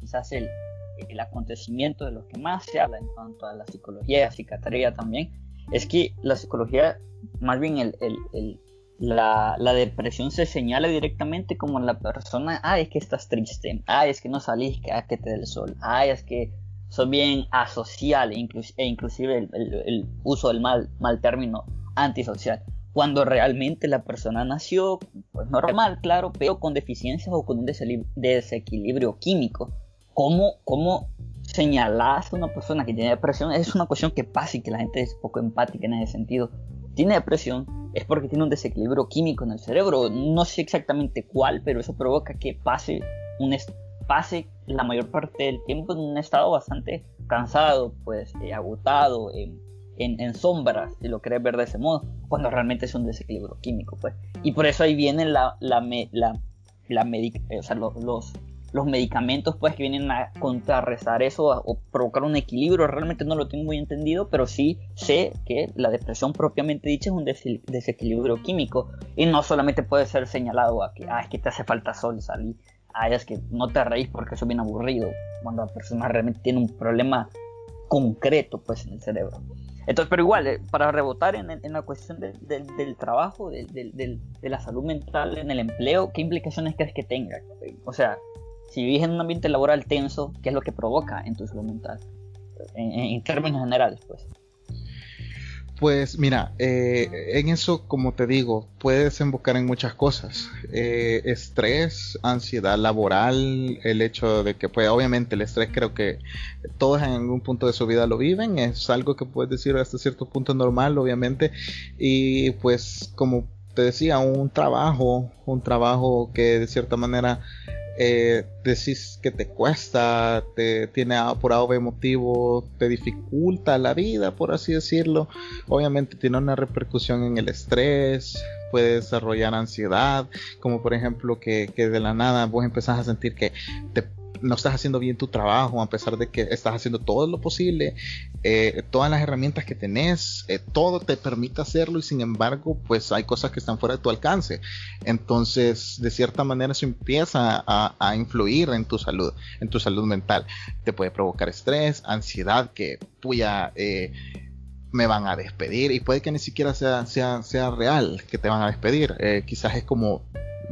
Speaker 1: quizás el, el acontecimiento de lo que más se habla en cuanto a la psicología y la psiquiatría también, es que la psicología, más bien el, el, la, la, depresión se señala directamente como la persona, ah, es que estás triste, ah, es que no salís, que, ah, te dé el sol, ah, es que sos bien asocial e, inclusive el, el, uso del mal, mal término antisocial cuando realmente la persona nació pues normal, claro, pero con deficiencias o con un desequilibrio químico. ¿Cómo, cómo señalas a una persona que tiene depresión? Es una cuestión que pasa y que la gente es poco empática en ese sentido. Tiene depresión es porque tiene un desequilibrio químico en el cerebro. No sé exactamente cuál, pero eso provoca que pase, un pase la mayor parte del tiempo en un estado bastante cansado, pues eh, agotado, eh, en, sombras, si lo querés ver de ese modo, cuando realmente es un desequilibrio químico, pues. Y por eso ahí vienen la, la, la, la eh, o sea, los, medicamentos, pues, que vienen a contrarrestar eso o provocar un equilibrio. Realmente no lo tengo muy entendido, pero sí sé que la depresión propiamente dicha es un desequilibrio químico y no solamente puede ser señalado a que, ah, es que te hace falta sol, salir. Ah, es que no te reís porque eso es bien aburrido. Cuando la persona realmente tiene un problema concreto, pues, en el cerebro. Entonces, pero igual, eh, para rebotar en, la cuestión del trabajo, de la salud mental en el empleo, ¿qué implicaciones crees que tenga? O sea, si vives en un ambiente laboral tenso, ¿qué es lo que provoca en tu salud mental? en términos generales, pues.
Speaker 2: Pues mira, eh, en eso, como te digo, puede desembocar en muchas cosas. Eh, estrés, ansiedad laboral, el hecho de que, pues obviamente el estrés creo que todos en algún punto de su vida lo viven, es algo que puedes decir hasta cierto punto normal, obviamente. Y pues como te decía, un trabajo, un trabajo que de cierta manera eh, decís que te cuesta, te tiene por algo emotivo, te dificulta la vida, por así decirlo. Obviamente tiene una repercusión en el estrés, puede desarrollar ansiedad, como por ejemplo que, que de la nada vos empezás a sentir que te no estás haciendo bien tu trabajo, a pesar de que estás haciendo todo lo posible, eh, todas las herramientas que tenés, eh, todo te permite hacerlo y sin embargo, pues hay cosas que están fuera de tu alcance. Entonces, de cierta manera, eso empieza a, influir en tu salud, en tu salud mental. Te puede provocar estrés, ansiedad, que tuya... Eh, me van a despedir y puede que ni siquiera sea, sea, sea real que te van a despedir. quizás es como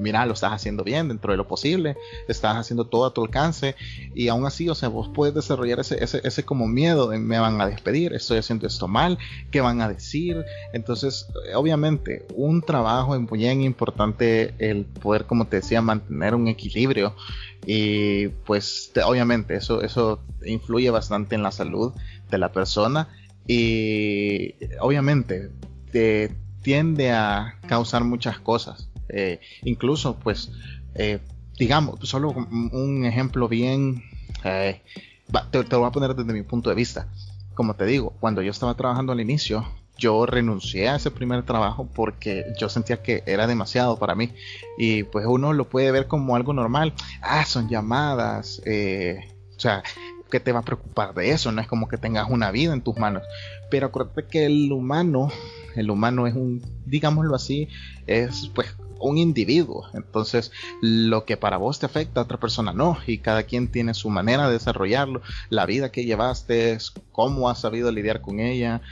Speaker 2: mira, lo estás haciendo bien dentro de lo posible, estás haciendo todo a tu alcance y aún así, o sea, vos puedes desarrollar ese, ese, ese como miedo de me van a despedir, estoy haciendo esto mal, ¿qué van a decir? Entonces, obviamente, un trabajo es bien importante el poder, como te decía, mantener un equilibrio y pues obviamente eso, eso influye bastante en la salud de la persona y obviamente te tiende a causar muchas cosas eh, incluso, pues, eh, digamos, solo un ejemplo bien, eh, te, lo voy a poner desde mi punto de vista. Como te digo, cuando yo estaba trabajando al inicio, yo renuncié a ese primer trabajo porque yo sentía que era demasiado para mí. Y pues uno lo puede ver como algo normal. Ah, son llamadas. o sea, ¿qué te va a preocupar de eso? No es como que tengas una vida en tus manos. Pero acuérdate que el humano, el humano es un, digámoslo así, es pues un individuo. Entonces, lo que para vos te afecta a otra persona no. Y cada quien tiene su manera de desarrollarlo. La vida que llevaste, cómo has sabido lidiar con ella,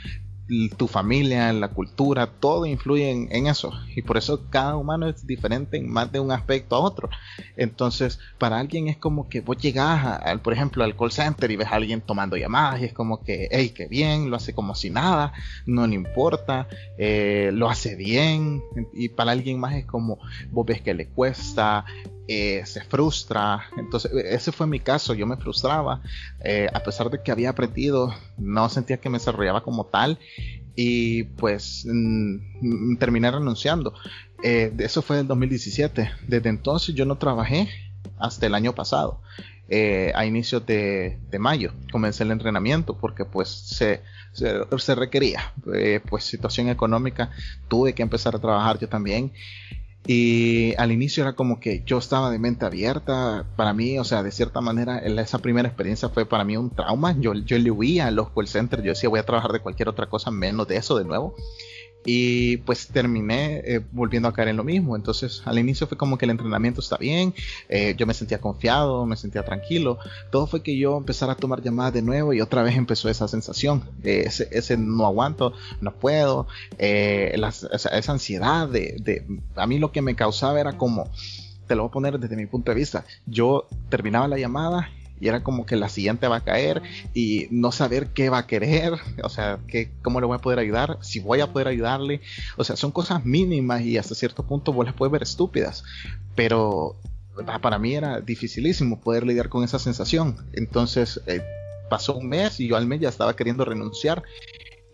Speaker 2: tu familia, la cultura, todo influye en, eso. Y por eso cada humano es diferente en más de un aspecto a otro. Entonces, para alguien es como que vos llegás, al, por ejemplo, al call center y ves a alguien tomando llamadas y es como que, hey, qué bien, lo hace como si nada, no le importa, eh, lo hace bien. Y para alguien más es como, vos ves que le cuesta, eh, se frustra. Entonces, ese fue mi caso, yo me frustraba. Eh, a pesar de que había aprendido, no sentía que me desarrollaba como tal. Y pues mm, terminé renunciando. Eh, eso fue en 2017. Desde entonces yo no trabajé hasta el año pasado. a inicios de, mayo comencé el entrenamiento porque pues se, se, requería pues situación económica tuve que empezar a trabajar yo también y al inicio era como que yo estaba de mente abierta. Para mí, o sea, de cierta manera, esa primera experiencia fue para mí un trauma. Yo, yo le huía a los call centers. Yo decía, voy a trabajar de cualquier otra cosa menos de eso de nuevo. Y pues terminé eh, volviendo a caer en lo mismo. Entonces al inicio fue como que el entrenamiento está bien, eh, yo me sentía confiado, me sentía tranquilo. Todo fue que yo empezara a tomar llamadas de nuevo y otra vez empezó esa sensación, ese, ese, no aguanto, no puedo, eh, esa, ansiedad de, de, a mí lo que me causaba era como, te lo voy a poner desde mi punto de vista, yo terminaba la llamada y era como que la siguiente va a caer y no saber qué va a querer, o sea, qué, cómo le voy a poder ayudar, si voy a poder ayudarle, o sea, son cosas mínimas y hasta cierto punto vos las puedes ver estúpidas, pero para mí era dificilísimo poder lidiar con esa sensación, entonces eh, pasó un mes y yo al mes ya estaba queriendo renunciar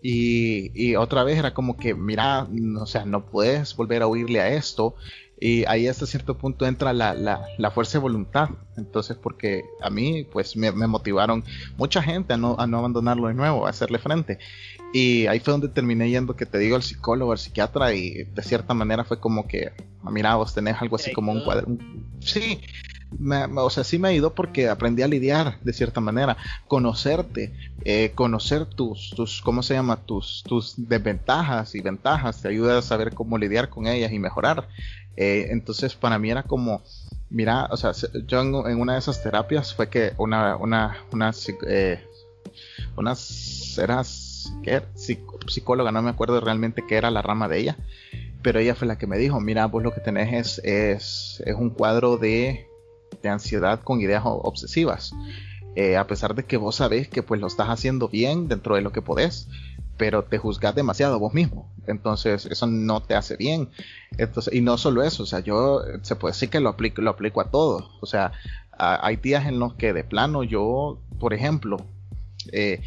Speaker 2: y, y, otra vez era como que, mira, o sea, no puedes volver a oírle a esto. Y ahí hasta cierto punto entra la, la, fuerza de voluntad. Entonces, porque a mí, pues me, motivaron mucha gente a no, a no abandonarlo de nuevo, a hacerle frente. Y ahí fue donde terminé yendo, que te digo, al psicólogo, al psiquiatra, y de cierta manera fue como que, mira, vos tenés algo así como un cuadro. Sí, o sea, sí me ayudó porque aprendí a lidiar de cierta manera, conocerte, eh, conocer tus, tus, ¿cómo se llama? Tus, tus desventajas y ventajas, te ayuda a saber cómo lidiar con ellas y mejorar. Eh, entonces para mí era como, mira, o sea, yo en, una de esas terapias fue que una, una, una, eh, una era, ¿qué psicóloga, no me acuerdo realmente qué era la rama de ella, pero ella fue la que me dijo, mira, vos lo que tenés es, es, es un cuadro de, de ansiedad con ideas obsesivas. Eh, a pesar de que vos sabés que pues lo estás haciendo bien dentro de lo que podés, pero te juzgas demasiado vos mismo. Entonces, eso no te hace bien. Entonces, y no solo eso, o sea, yo se puede decir que lo aplico, lo aplico a todo. O sea, hay días en los que de plano yo, por ejemplo, eh,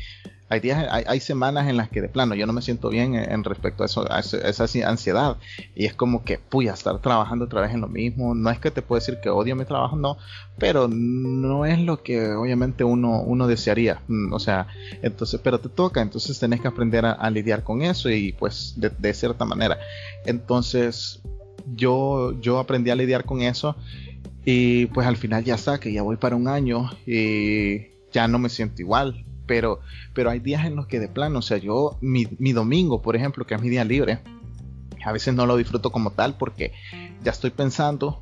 Speaker 2: hay días, hay, semanas en las que de plano yo no me siento bien en, respecto a eso, esa ansiedad. Y es como que, puya, estar trabajando otra vez en lo mismo. No es que te puedo decir que odio mi trabajo, no, pero no es lo que obviamente uno, uno desearía. Mm, o sea, entonces, pero te toca, entonces tenés que aprender a, lidiar con eso y pues de, cierta manera. Entonces, yo, yo aprendí a lidiar con eso y pues al final ya que ya voy para un año y ya no me siento igual pero, pero hay días en los que de plano, o sea, yo, mi, mi domingo, por ejemplo, que es mi día libre, a veces no lo disfruto como tal porque ya estoy pensando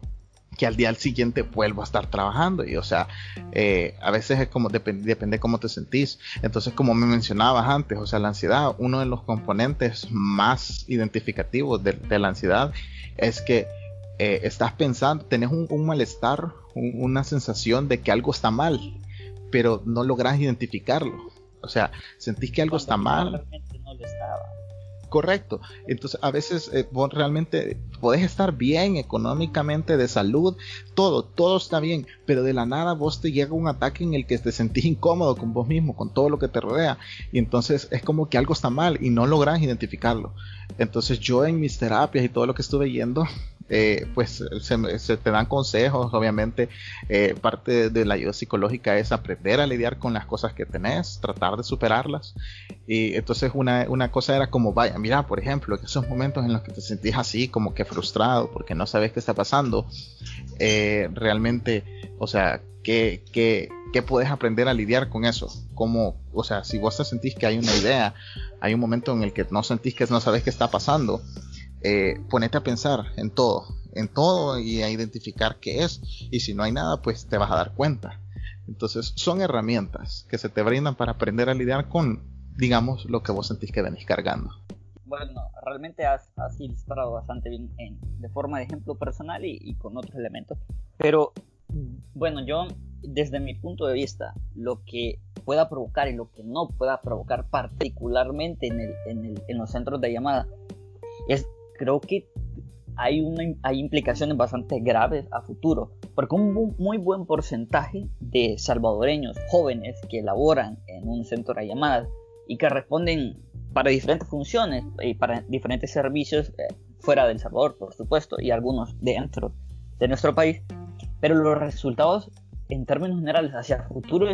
Speaker 2: que al día siguiente vuelvo a estar trabajando y o sea eh, a veces es como depende depende cómo te sentís. Entonces como me mencionabas antes o sea la ansiedad uno de los componentes más identificativos de, la ansiedad es que eh, estás pensando tenés un, malestar una sensación de que algo está mal pero no logras identificarlo. O sea, sentís que algo está mal. Correcto. Entonces, a veces eh, vos realmente podés estar bien económicamente, de salud, todo, todo está bien, pero de la nada vos te llega un ataque en el que te sentís incómodo con vos mismo, con todo lo que te rodea, y entonces es como que algo está mal y no logras identificarlo. Entonces, yo en mis terapias y todo lo que estuve yendo, eh, pues se, te dan consejos, obviamente eh, parte de la ayuda psicológica es aprender a lidiar con las cosas que tenés, tratar de superarlas. Y entonces una, una cosa era como, vaya, mira, por ejemplo, esos momentos en los que te sentís así, como que frustrado, porque no sabes qué está pasando, eh, realmente, o sea, ¿qué, qué, puedes aprender a lidiar con eso? Como, o sea, si vos te sentís que hay una idea, hay un momento en el que no sentís que no sabes qué está pasando, eh, ponete a pensar en todo, en todo y a identificar qué es. Y si no hay nada, pues te vas a dar cuenta. Entonces, son herramientas que se te brindan para aprender a lidiar con, digamos, lo que vos sentís que venís cargando.
Speaker 1: Bueno, realmente has, ilustrado bastante bien de forma de ejemplo personal y, con otros elementos. Pero, bueno, yo, desde mi punto de vista, lo que pueda provocar y lo que no pueda provocar, particularmente en, el, en los centros de llamada, es creo que hay, una, hay implicaciones bastante graves a futuro, porque un muy buen porcentaje de salvadoreños jóvenes que laboran en un centro de llamadas y que responden para diferentes funciones y para diferentes servicios eh, fuera del Salvador, por supuesto, y algunos dentro de nuestro país, pero los resultados en términos generales hacia el futuro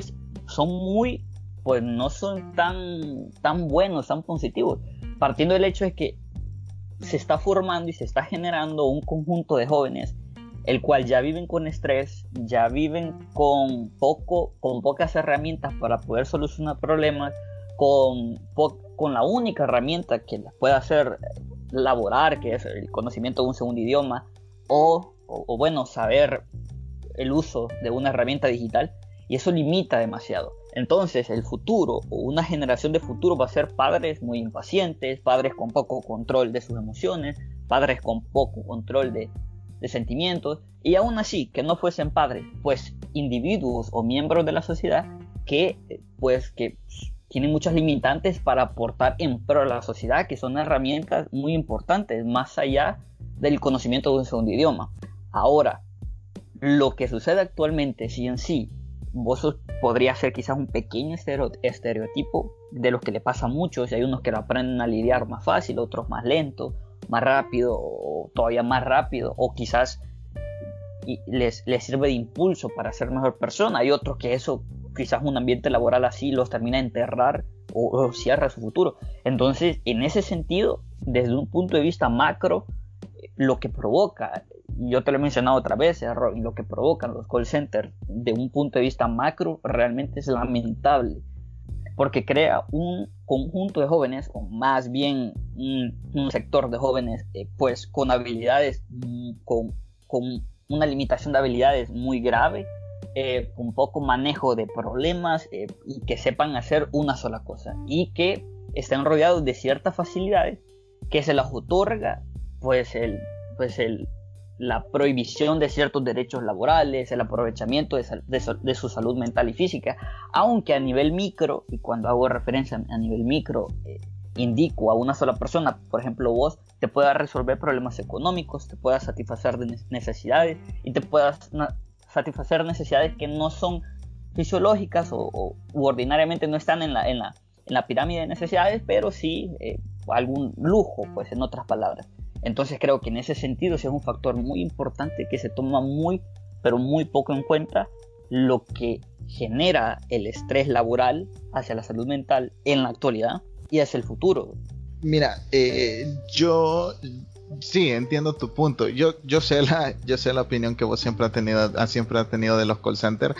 Speaker 1: son muy, pues no son tan, tan buenos, tan positivos, partiendo del hecho de que se está formando y se está generando un conjunto de jóvenes el cual ya viven con estrés, ya viven con poco, con pocas herramientas para poder solucionar problemas, con, con la única herramienta que les puede hacer laborar, que es el conocimiento de un segundo idioma, o, o, bueno, saber el uso de una herramienta digital, y eso limita demasiado. Entonces el futuro o una generación de futuro va a ser padres muy impacientes, padres con poco control de sus emociones, padres con poco control de, sentimientos, y aún así que no fuesen padres, pues individuos o miembros de la sociedad que pues que tienen muchas limitantes para aportar en pro de la sociedad, que son herramientas muy importantes, más allá del conocimiento de un segundo idioma. Ahora, lo que sucede actualmente, si en sí, vos podría ser quizás un pequeño estereotipo de lo que le pasa a muchos, y hay unos que lo aprenden a lidiar más fácil, otros más lento, más rápido, o todavía más rápido, o quizás les, les sirve de impulso para ser mejor persona, hay otros que eso quizás un ambiente laboral así los termina de enterrar o, cierra su futuro. Entonces, en ese sentido, desde un punto de vista macro, lo que provoca, yo te lo he mencionado otra vez, lo que provocan los call centers de un punto de vista macro realmente es lamentable, porque crea un conjunto de jóvenes, o más bien un, sector de jóvenes, eh, pues con habilidades, mm, con, con una limitación de habilidades muy grave, eh, un poco manejo de problemas eh, y que sepan hacer una sola cosa y que estén rodeados de ciertas facilidades que se las otorga pues el pues el la prohibición de ciertos derechos laborales, el aprovechamiento de, su salud mental y física, aunque a nivel micro, y cuando hago referencia a nivel micro, eh, indico a una sola persona, por ejemplo vos, te pueda resolver problemas económicos, te pueda satisfacer de necesidades y te puedas satisfacer necesidades que no son fisiológicas o, ordinariamente no están en la, pirámide de necesidades, pero sí eh, algún lujo, pues en otras palabras. Entonces creo que en ese sentido sí es un factor muy importante que se toma muy, pero muy poco en cuenta lo que genera el estrés laboral hacia la salud mental en la actualidad y hacia el futuro.
Speaker 2: Mira, eh, yo Sí, entiendo tu punto. Yo, yo sé la, yo sé la opinión que vos siempre has tenido, siempre has tenido de los call centers.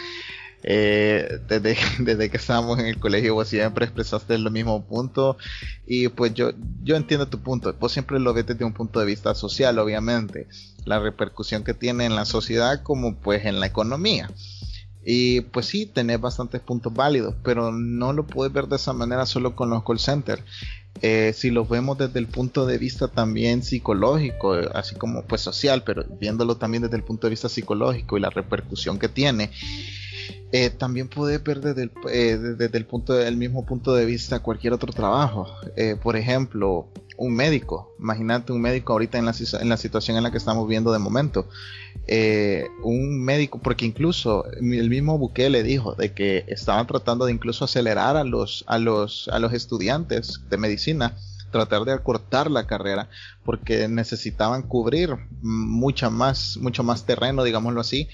Speaker 2: Eh, (laughs) desde, que estábamos en el colegio vos siempre expresaste el mismo punto y pues yo, yo entiendo tu punto, vos siempre lo ves desde un punto de vista social obviamente, la repercusión que tiene en la sociedad como pues en la economía. Y pues sí, tenés bastantes puntos válidos, pero no lo puedes ver de esa manera solo con los call centers. Eh, si lo vemos desde el punto de vista también psicológico, así como pues social, pero viéndolo también desde el punto de vista psicológico y la repercusión que tiene, eh, también puede ver desde el, eh, punto del mismo punto de vista cualquier otro trabajo. por ejemplo, un médico. Imagínate un médico ahorita en la, en la situación en la que estamos viendo de momento. un médico, porque incluso el mismo Bukele dijo de que estaban tratando de incluso acelerar a los, a los, a los estudiantes de medicina tratar de acortar la carrera porque necesitaban cubrir mucha más, mucho más terreno, digámoslo así,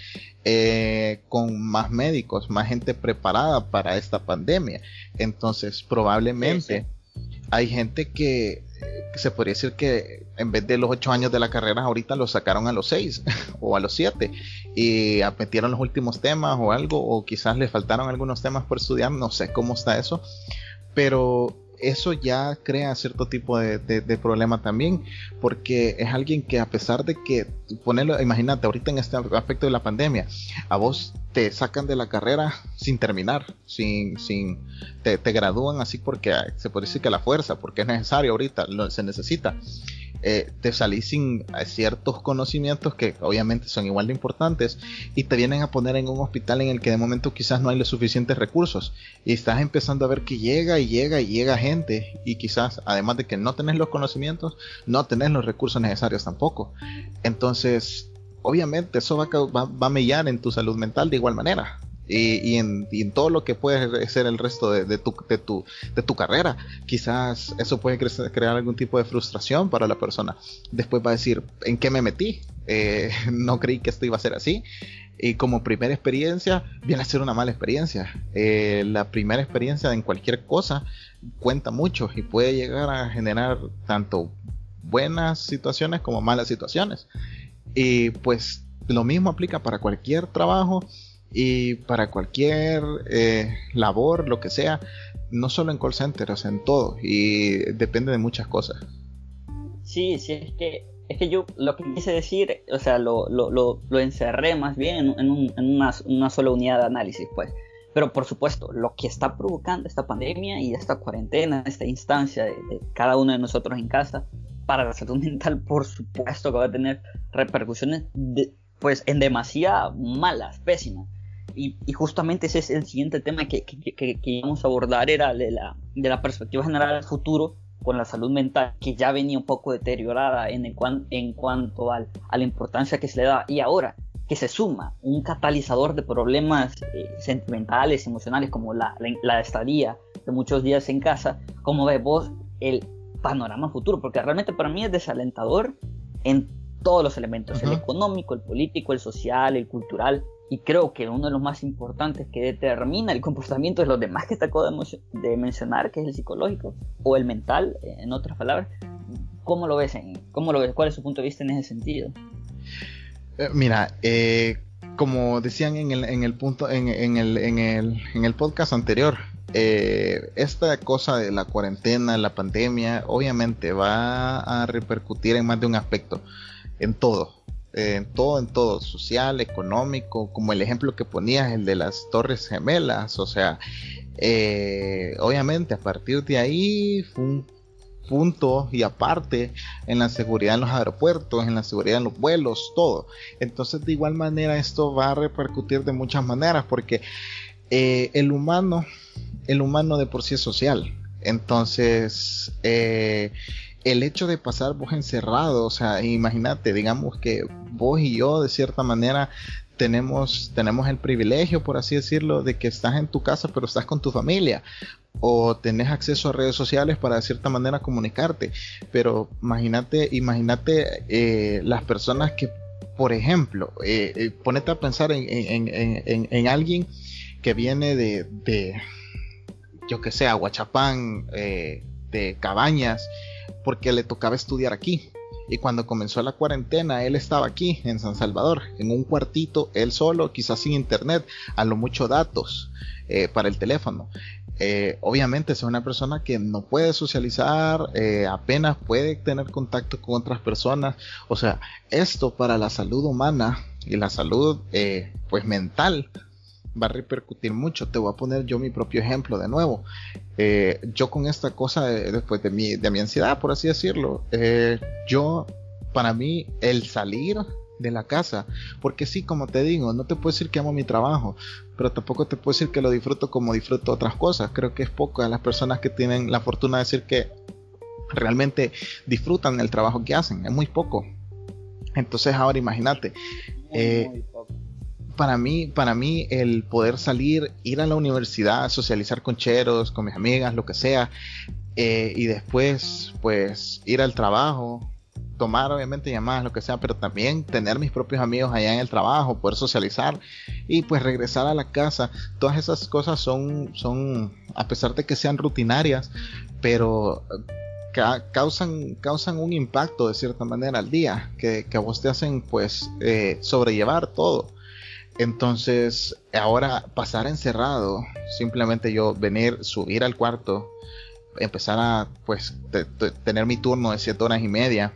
Speaker 2: eh, con más médicos, más gente preparada para esta pandemia. Entonces, probablemente hay gente que, se podría decir que en vez de los ocho años de la carrera, ahorita lo sacaron a los seis (laughs) o a los siete y metieron los últimos temas o algo, o quizás le faltaron algunos temas por estudiar, no sé cómo está eso, pero eso ya crea cierto tipo de, problema también, porque es alguien que a pesar de que, ponerlo, imagínate, ahorita en este aspecto de la pandemia, a vos te sacan de la carrera sin terminar, sin, sin, te, te gradúan así porque se puede decir que la fuerza, porque es necesario ahorita, se necesita eh, te salís sin eh, ciertos conocimientos que obviamente son igual de importantes y te vienen a poner en un hospital en el que de momento quizás no hay los suficientes recursos. Y estás empezando a ver que llega y llega y llega gente y quizás además de que no tenés los conocimientos no tenés los recursos necesarios tampoco. Entonces obviamente eso va a, va a mellar en tu salud mental de igual manera y, en, todo lo que puede ser el resto de, tu, carrera. Quizás eso puede crear algún tipo de frustración para la persona. Después va a decir, ¿en qué me metí? Eh, (laughs) no creí que esto iba a ser así. Y como primera experiencia, viene a ser una mala experiencia. Eh, la primera experiencia en cualquier cosa cuenta mucho y puede llegar a generar tanto buenas situaciones como malas situaciones. Y pues lo mismo aplica para cualquier trabajo y para cualquier eh, labor, lo que sea, no solo en call centers, en todo, y depende de muchas cosas.
Speaker 1: Sí, sí, es que, es que yo lo que quise decir, o sea, lo, lo, lo, encerré más bien en, un, en una, una, sola unidad de análisis, pues. Pero por supuesto, lo que está provocando esta pandemia y esta cuarentena, esta instancia de, de cada uno de nosotros en casa, para la salud (laughs) mental, por supuesto que va a tener repercusiones de, pues en demasía malas, pésimas. Y, y, justamente ese es el siguiente tema que, que, que, que íbamos a abordar, era de la, de la perspectiva general del futuro con la salud mental, que ya venía un poco deteriorada en, el, en cuanto al, a la importancia que se le da. Y ahora que se suma un catalizador de problemas eh, sentimentales, emocionales, como la, la, la, estadía de muchos días en casa, como ves vos el panorama futuro? Porque realmente para mí es desalentador en todos los elementos, uh -huh. el económico, el político, el social, el cultural, y creo que uno de los más importantes que determina el comportamiento de los demás que te acabo de, mencionar, que es el psicológico o el mental, en otras palabras, ¿cómo lo ves? En, ¿Cómo lo ves? ¿Cuál es su punto de vista en ese sentido?
Speaker 2: Eh, mira, eh, como decían en el, en el punto, en, en, el, en, el, en el podcast anterior, eh, esta cosa de la cuarentena, la pandemia, obviamente va a repercutir en más de un aspecto, en todo, en todo, en todo, social, económico, como el ejemplo que ponías, el de las Torres Gemelas, o sea, eh, obviamente a partir de ahí fue un punto y aparte en la seguridad en los aeropuertos, en la seguridad en los vuelos, todo. Entonces de igual manera esto va a repercutir de muchas maneras porque eh, el humano, el humano de por sí es social. Entonces, eh, el hecho de pasar vos encerrado, o sea, imagínate, digamos que vos y yo de cierta manera tenemos, tenemos el privilegio, por así decirlo, de que estás en tu casa pero estás con tu familia o tenés acceso a redes sociales para de cierta manera comunicarte. Pero imagínate, imagínate eh, las personas que, por ejemplo, eh, eh, ponete a pensar en, en, en, en, alguien que viene de, de yo que sé, Aguachapán, de Cabañas, porque le tocaba estudiar aquí. Y cuando comenzó la cuarentena, él estaba aquí, en San Salvador, en un cuartito, él solo, quizás sin internet, a lo mucho datos eh, para el teléfono. Eh, obviamente es una persona que no puede socializar, eh, apenas puede tener contacto con otras personas. O sea, esto para la salud humana y la salud pues mental va a repercutir mucho. Te voy a poner yo mi propio ejemplo de nuevo. Eh, yo con esta cosa de, después de mi, de mi ansiedad, por así decirlo, eh, yo, para mí, el salir de la casa, porque sí, como te digo, no te puedo decir que amo mi trabajo, pero tampoco te puedo decir que lo disfruto como disfruto otras cosas. Creo que es poco a las personas que tienen la fortuna de decir que realmente disfrutan el trabajo que hacen, es muy poco. Entonces ahora imagínate, eh, para mí, para mí el poder salir, ir a la universidad, socializar con cheros, con mis amigas, lo que sea, eh, y después pues ir al trabajo, tomar obviamente llamadas, lo que sea, pero también tener mis propios amigos allá en el trabajo, poder socializar y pues regresar a la casa. Todas esas cosas son, son a pesar de que sean rutinarias, pero ca causan, causan un impacto de cierta manera al día, que, que a vos te hacen pues eh, sobrellevar todo. Entonces, ahora pasar encerrado, simplemente yo venir, subir al cuarto, empezar a pues tener mi turno de siete horas y media,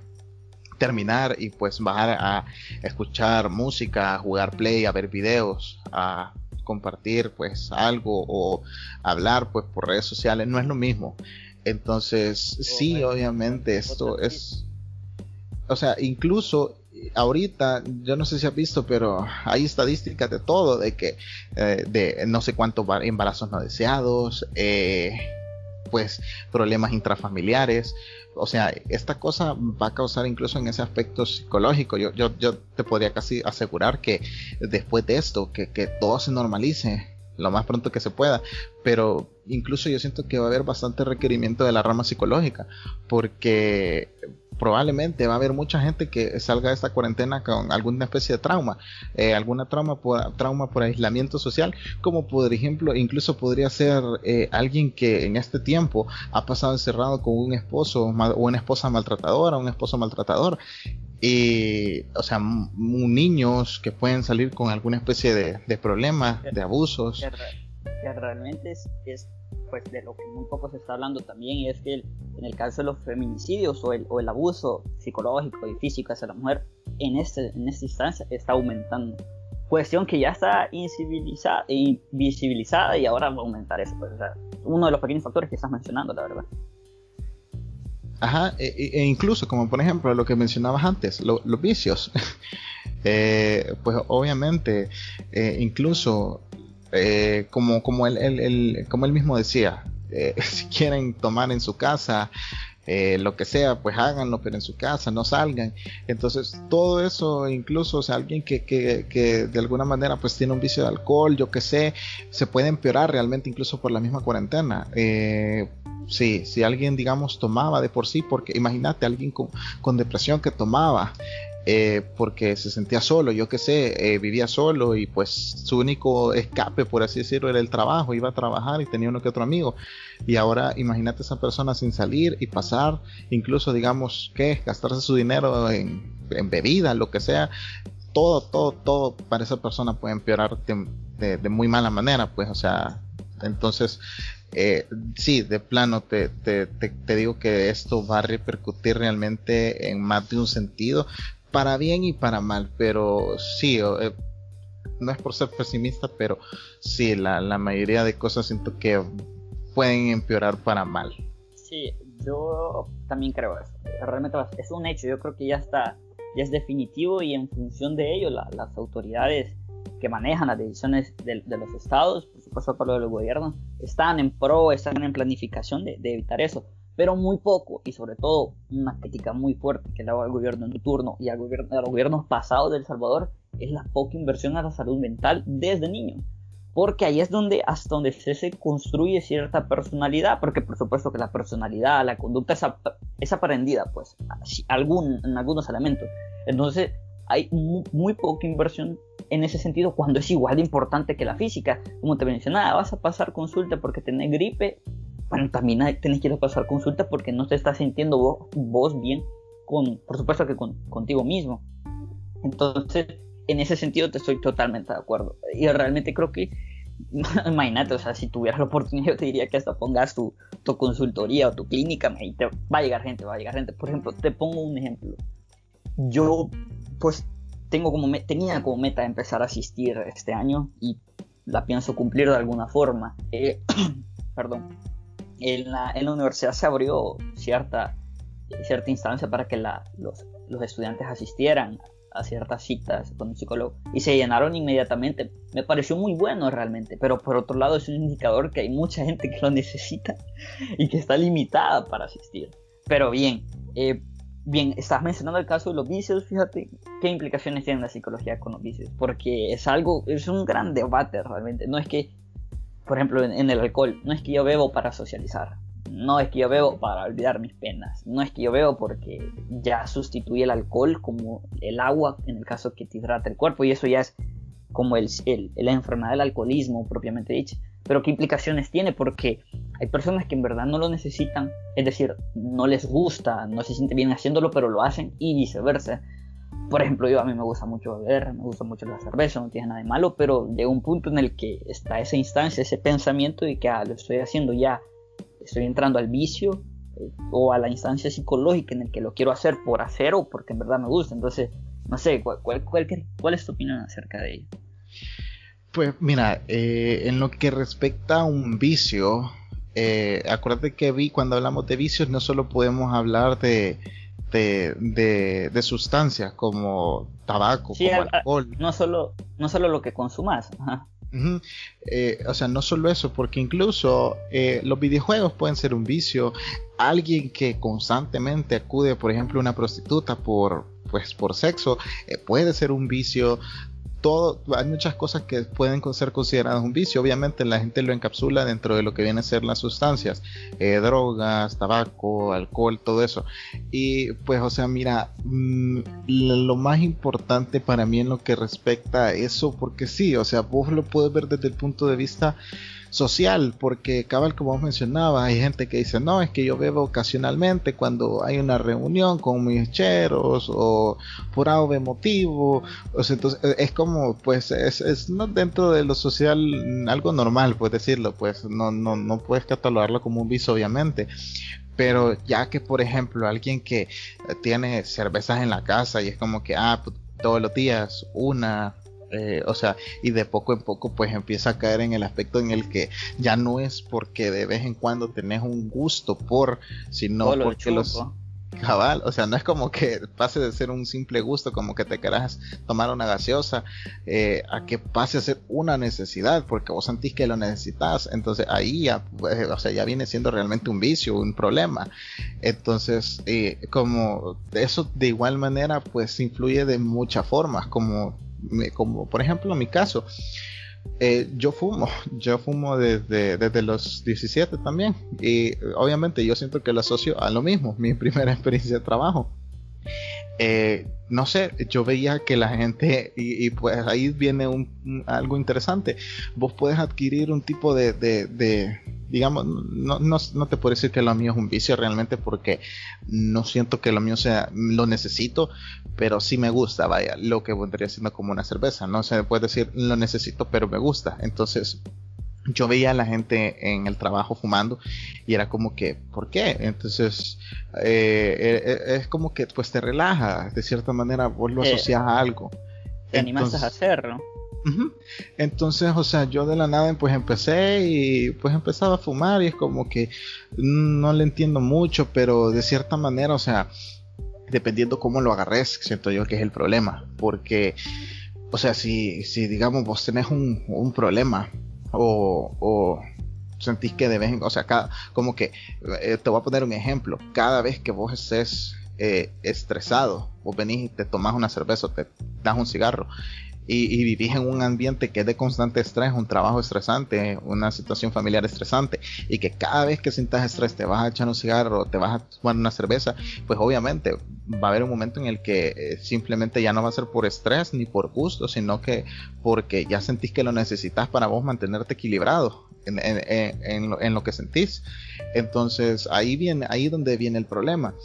Speaker 2: terminar y pues bajar a escuchar música, a jugar play, a ver videos, a compartir pues algo o hablar pues por redes sociales, no es lo mismo. Entonces, sí, obviamente esto es, o sea, incluso ahorita, yo no sé si has visto, pero hay estadísticas de todo, de que eh, de no sé cuántos embarazos no deseados, eh, pues problemas intrafamiliares. O sea, esta cosa va a causar incluso en ese aspecto psicológico. Yo, yo, yo te podría casi asegurar que después de esto, que, que todo se normalice lo más pronto que se pueda. Pero incluso yo siento que va a haber bastante requerimiento de la rama psicológica, porque probablemente va a haber mucha gente que salga de esta cuarentena con alguna especie de trauma, eh, alguna trauma por, trauma por aislamiento social, como por ejemplo, incluso podría ser eh, alguien que en este tiempo ha pasado encerrado con un esposo o una esposa maltratadora, un esposo maltratador. Y, o sea, niños que pueden salir con alguna especie de, de problema, de abusos.
Speaker 1: Que realmente es, es pues de lo que muy poco se está hablando también es que en el caso de los feminicidios o el, o el, abuso psicológico y físico hacia la mujer en, este, en esta instancia está aumentando. Cuestión que ya está invisibilizada, invisibilizada y ahora va a aumentar eso. Pues, o sea, uno de los pequeños factores que estás mencionando, la verdad.
Speaker 2: Ajá, e, e, e incluso como por ejemplo lo que mencionabas antes, los vicios. (laughs) eh, pues obviamente, eh, incluso eh, como, como, él, él, como él mismo decía, eh, (laughs) si quieren tomar en su casa, eh, lo que sea, pues háganlo, pero en su casa, no salgan. Entonces, todo eso, incluso, o sea, alguien que, que, que, de alguna manera pues tiene un vicio de alcohol, yo que sé, se puede empeorar realmente incluso por la misma cuarentena. Sí, si alguien, digamos, tomaba de por sí, porque imagínate, alguien con, con depresión que tomaba, eh, porque se sentía solo, yo qué sé, eh, vivía solo y pues su único escape, por así decirlo, era el trabajo, iba a trabajar y tenía uno que otro amigo. Y ahora imagínate esa persona sin salir y pasar, incluso digamos, ¿qué? Gastarse su dinero en, en bebida, lo que sea. Todo, todo, todo para esa persona puede empeorar de, de, muy mala manera, pues, o sea, entonces eh, sí, de plano te, te, te, te, digo que esto va a repercutir realmente en más de un sentido, para bien y para mal, pero sí, eh, no es por ser pesimista, pero sí, la, mayoría de cosas siento que pueden empeorar para mal.
Speaker 1: Sí, yo también creo eso. Realmente es un hecho, yo creo que ya está, ya es definitivo y en función de ello la, las autoridades que manejan las decisiones de, de, los estados, por supuesto por lo del gobierno, están en pro, están en planificación de, de evitar eso pero muy poco y sobre todo una crítica muy fuerte que le hago al gobierno en turno y al gobierno, a los gobiernos pasados de El Salvador es la poca inversión a la salud mental desde niños. Porque ahí es donde, hasta donde se, construye cierta personalidad, porque por supuesto que la personalidad, la conducta es, es aprendida, pues, algún, en algunos elementos. Entonces, hay muy, muy, poca inversión en ese sentido cuando es igual de importante que la física. Como te mencionaba, vas a pasar consulta porque tenés gripe bueno, también tenés que ir a pasar consulta porque no te estás sintiendo vos, vos bien, con, por supuesto que con, contigo mismo. Entonces, en ese sentido te estoy totalmente de acuerdo. Y realmente creo que, (laughs) imagínate, o sea, si tuvieras la oportunidad, yo te diría que hasta pongas tu, tu consultoría o tu clínica y te, va a llegar gente, va a llegar gente. Por ejemplo, te pongo un ejemplo. Yo, pues, tengo como tenía como meta empezar a asistir este año y la pienso cumplir de alguna forma. Eh, (clears throat) perdón en la, en la universidad se abrió cierta, cierta instancia para que la, los, los estudiantes asistieran a ciertas citas con un psicólogo y se llenaron inmediatamente. Me pareció muy bueno realmente, pero por otro lado es un indicador que hay mucha gente que lo necesita (laughs) y que está limitada para asistir. Pero bien, eh, bien, estás mencionando el caso de los vicios, fíjate qué implicaciones tiene la psicología con los vicios, porque es algo, es un gran debate realmente. No es que por ejemplo, en, el alcohol, no es que yo bebo para socializar, no es que yo bebo para olvidar mis penas, no es que yo bebo porque ya sustituí el alcohol como el agua en el caso que te hidrata el cuerpo y eso ya es como el, el, la enfermedad del alcoholismo propiamente dicho. Pero qué implicaciones tiene porque hay personas que en verdad no lo necesitan, es decir, no les gusta, no se siente bien haciéndolo, pero lo hacen y viceversa por ejemplo, yo a mí me gusta mucho beber, me gusta mucho la cerveza, no tiene nada de malo, pero llega un punto en el que está esa instancia, ese pensamiento de que ah, lo estoy haciendo ya, estoy entrando al vicio eh, o a la instancia psicológica en el que lo quiero hacer por hacer o porque en verdad me gusta. Entonces, no sé, ¿cuál, cuál, cuál, es tu opinión acerca de ello?
Speaker 2: Pues mira, eh, en lo que respecta a un vicio, eh, acuérdate que vi cuando hablamos de vicios no solo podemos hablar de de, de, sustancias como tabaco, como alcohol.
Speaker 1: No solo, no solo lo que consumas.
Speaker 2: Eh, o sea, no solo eso, porque incluso eh, los videojuegos pueden ser un vicio. Alguien que constantemente acude, por ejemplo, a una prostituta por, pues, por sexo, eh, puede ser un vicio todo, hay muchas cosas que pueden ser consideradas un vicio. Obviamente la gente lo encapsula dentro de lo que vienen a ser las sustancias, eh, drogas, tabaco, alcohol, todo eso. Y pues, o sea, mira, mm, lo más importante para mí en lo que respecta a eso, porque sí, o sea, vos lo puedes ver desde el punto de vista social, porque cabal como vos mencionabas, hay gente que dice, no, es que yo bebo ocasionalmente cuando hay una reunión con mis cheros o por algo emotivo, o sea, entonces es como, pues, es, es no dentro de lo social algo normal, puedes decirlo, pues no, no, no puedes catalogarlo como un vicio, obviamente, pero ya que, por ejemplo, alguien que tiene cervezas en la casa y es como que, ah, pues, todos los días una, eh, o sea, y de poco en poco pues empieza a caer en el aspecto en el que ya no es porque de vez en cuando tenés un gusto por, sino porque los cabal, o sea, no es como que pase de ser un simple gusto, como que te querás tomar una gaseosa, eh, a que pase a ser una necesidad, porque vos sentís que lo necesitas, entonces ahí ya, pues, o sea, ya viene siendo realmente un vicio, un problema. Entonces, eh, como eso de igual manera, pues influye de muchas formas, como, como por ejemplo mi caso. Eh, yo fumo, (laughs) yo fumo desde, desde los 17 también y obviamente yo siento que lo asocio a lo mismo, mi (laughs) primera experiencia de trabajo. Eh, no sé, yo veía que la gente, y, pues ahí viene un, algo interesante, vos puedes adquirir un tipo de, de, digamos, no, no, no, te puedo decir que lo mío es un vicio realmente porque no siento que lo mío sea, lo necesito, pero sí me gusta, vaya, lo que vendría siendo como una cerveza, no se puede decir lo necesito, pero me gusta, entonces yo veía a la gente en el trabajo fumando y era como que, ¿por qué? Entonces, eh, eh, eh, es como que pues te relaja, de cierta manera vos lo asocias a algo.
Speaker 1: Te animas a hacerlo.
Speaker 2: Entonces, o sea, yo de la nada pues empecé y pues empezaba a fumar y es como que no le entiendo mucho, pero de cierta manera, o sea, dependiendo cómo lo agarres, siento yo que es el problema, porque, o sea, si, si digamos vos tenés un, un problema o, sentís que deben, o sea, cada, como que, eh, te voy a poner un ejemplo, cada vez que vos estés eh, estresado, vos venís y te tomas una cerveza, te das un cigarro y, vivís en un ambiente que es de constante estrés, un trabajo estresante, una situación familiar estresante, y que cada vez que sientas estrés te vas a echar un cigarro, te vas a tomar una cerveza, pues obviamente va a haber un momento en el que eh, simplemente ya no va a ser por estrés ni por gusto, sino que porque ya sentís que lo necesitas para vos mantenerte equilibrado en, en, lo, en lo que sentís. Entonces ahí viene, ahí donde viene el problema.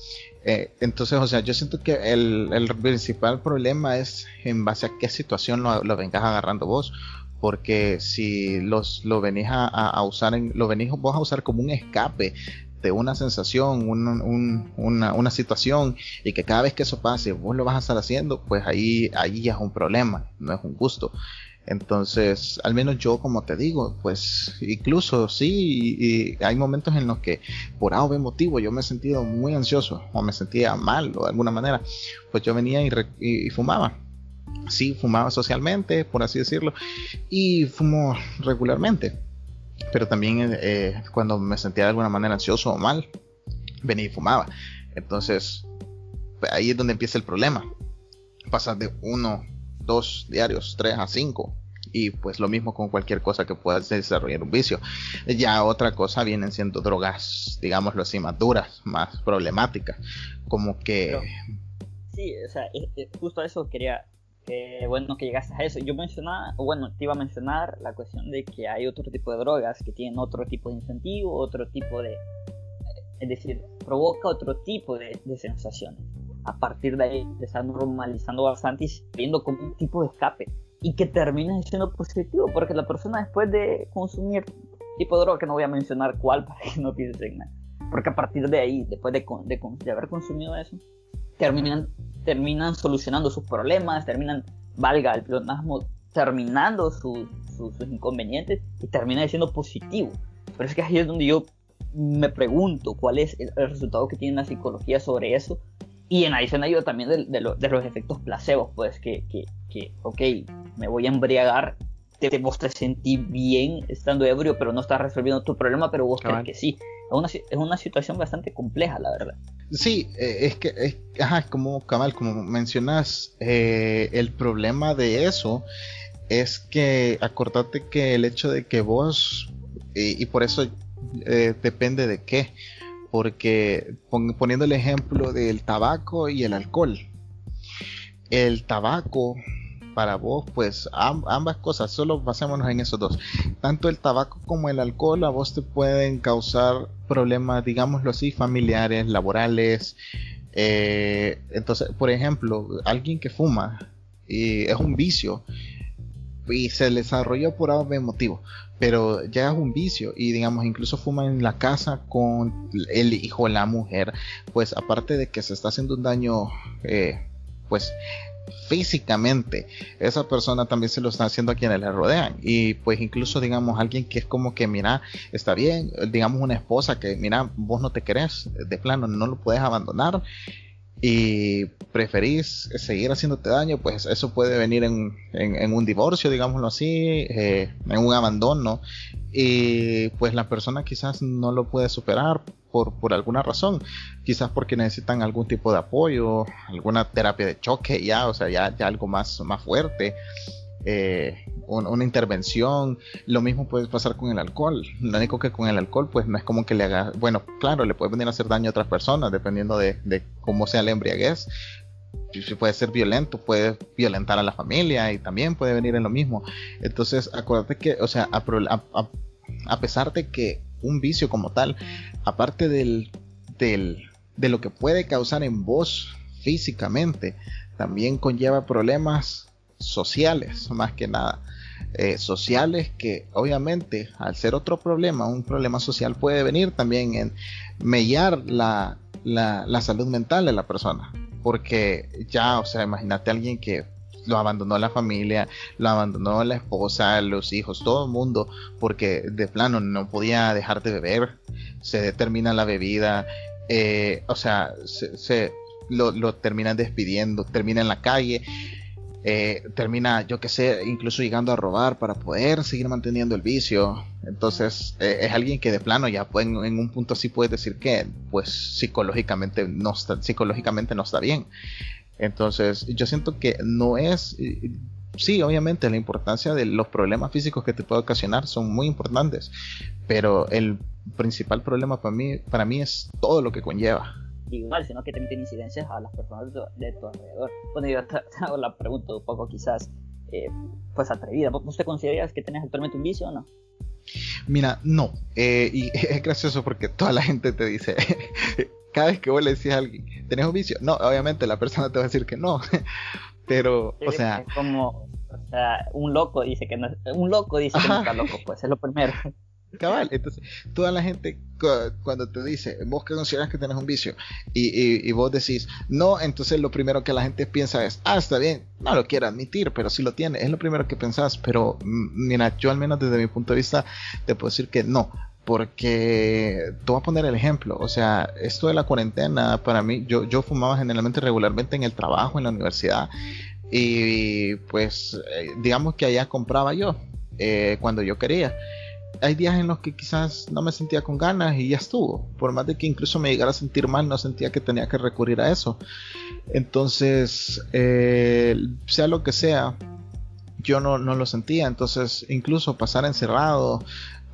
Speaker 2: Eh, entonces, o sea, yo siento que el, principal problema es en base a qué situación lo, vengas agarrando vos. Porque si los, lo venís a, usar, en, lo venís vos a usar como un escape de una sensación, una, una, situación, y que cada vez que eso pase vos lo vas a estar haciendo, pues ahí, ahí ya es un problema, no es un gusto. Entonces, al menos yo, como te digo, pues incluso sí, y, hay momentos en los que por algún motivo yo me he sentido muy ansioso o me sentía mal o de alguna manera, pues yo venía y, fumaba. Sí, fumaba socialmente, por así decirlo, y fumo regularmente. Pero también eh, cuando me sentía de alguna manera ansioso o mal, venía y fumaba. Entonces, ahí es donde empieza el problema. Pasas de uno dos diarios, tres a cinco. Y pues lo mismo con cualquier cosa que pueda desarrollar un vicio. Ya otra cosa vienen siendo drogas, digámoslo así, más duras, más problemáticas. Como que...
Speaker 1: sí, o sea, justo eso quería, que bueno que llegaste a eso. Yo mencionaba, bueno, te iba a mencionar la cuestión de que hay otro tipo de drogas que tienen otro tipo de incentivo, otro tipo de... Es decir, provoca otro tipo de, de sensaciones a partir de ahí te normalizando bastante y viendo como un tipo de escape y que termina siendo positivo porque la persona después de consumir tipo de droga que no voy a mencionar cuál (laughs) para que no piensen en nada porque a partir de ahí después de, de, haber consumido eso terminan terminan solucionando sus problemas terminan valga el pleonasmo terminando sus inconvenientes y termina siendo positivo. Pero es que ahí es donde yo me pregunto cuál es el resultado que tiene la psicología sobre eso y en adición ayuda también de, de, los efectos placebos, pues que, que, que, ok, me voy a embriagar, te, vos te sentí bien estando ebrio, pero no estás resolviendo tu problema, pero vos crees que sí. Es una, es una situación bastante compleja, la verdad.
Speaker 2: Sí, eh, es que, es, ajá, como Kamal, como mencionas, eh, el problema de eso es que acordate que el hecho de que vos, y, y por eso eh, depende de qué, porque poniendo el ejemplo del tabaco y el alcohol. El tabaco, para vos, pues ambas cosas, solo basémonos en esos dos. Tanto el tabaco como el alcohol a vos te pueden causar problemas, digámoslo así, familiares, laborales. Eh, entonces, por ejemplo, alguien que fuma y es un vicio y se desarrolló por algún motivo, pero ya es un vicio y digamos incluso fuma en la casa con el hijo la mujer, pues aparte de que se está haciendo un daño, eh, pues físicamente, esa persona también se lo está haciendo a quienes le rodean. Y pues incluso, digamos, alguien que es como que, mira, está bien, digamos una esposa que, mira, vos no te querés, de plano, no lo puedes abandonar y preferís seguir haciéndote daño, pues eso puede venir en, en, un divorcio, digámoslo así, eh, en un abandono, y pues la persona quizás no lo puede superar por, por alguna razón, quizás porque necesitan algún tipo de apoyo, alguna terapia de choque, ya, o sea, ya, ya algo más, más fuerte. Eh, una intervención. Lo mismo puede pasar con el alcohol. Lo único que con el alcohol, pues no es como que le haga. Bueno, claro, le puede venir a hacer daño a otras personas, dependiendo de, cómo sea la embriaguez. Puede ser violento, puede violentar a la familia y también puede venir en lo mismo. Entonces, acuérdate que, o sea, a, pesar de que un vicio como tal, aparte del, de lo que puede causar en vos físicamente, también conlleva problemas sociales, más que nada. Eh, sociales que obviamente al ser otro problema, un problema social puede venir también en mellar la, la, salud mental de la persona. Porque ya, o sea, imagínate a alguien que lo abandonó la familia, lo abandonó la esposa, los hijos, todo el mundo, porque de plano no podía dejar de beber, se determina la bebida, eh, o sea, se, lo, lo, terminan despidiendo, termina en la calle eh, termina, yo que sé, incluso llegando a robar para poder seguir manteniendo el vicio. Entonces, eh, es alguien que de plano ya puede, en un punto así puedes decir que, pues, psicológicamente no está, psicológicamente no está bien. Entonces, yo siento que no es, sí, obviamente la importancia de los problemas físicos que te puede ocasionar son muy importantes, pero el principal problema para mí, para mí es todo lo que conlleva
Speaker 1: igual, sino que también tiene incidencias a las personas de tu, alrededor. Bueno, yo (laughs) te, hago la pregunta un poco quizás, eh, pues atrevida. ¿Vos te consideras que tenés actualmente un vicio o no?
Speaker 2: Mira, no. Eh, y (laughs) es gracioso porque toda la gente te dice, (laughs) cada vez que vos le decís a alguien, ¿tenés un vicio? No, obviamente la persona te va a decir que no. Pero, o sea...
Speaker 1: Es como, o sea, un loco dice que no, un loco dice que no está loco, pues es lo primero.
Speaker 2: Cabal, entonces toda la gente cuando te dice, vos que consideras que tenés un vicio y, vos decís, no, entonces lo primero que la gente piensa es, ah, está bien, no lo quiero admitir, pero sí lo tiene, es lo primero que pensás, pero mm, mira, yo al menos desde mi punto de vista te puedo decir que no, porque te a poner el ejemplo, o sea, esto de la cuarentena, para mí, yo, yo fumaba generalmente regularmente en el trabajo, en la universidad, y pues eh, digamos que allá compraba yo eh, cuando yo quería hay días en los que quizás no me sentía con ganas y ya estuvo. Por más de que incluso me llegara a sentir mal, no sentía que tenía que recurrir a eso. Entonces, eh, sea lo que sea, yo no, no lo sentía. Entonces, incluso pasar encerrado,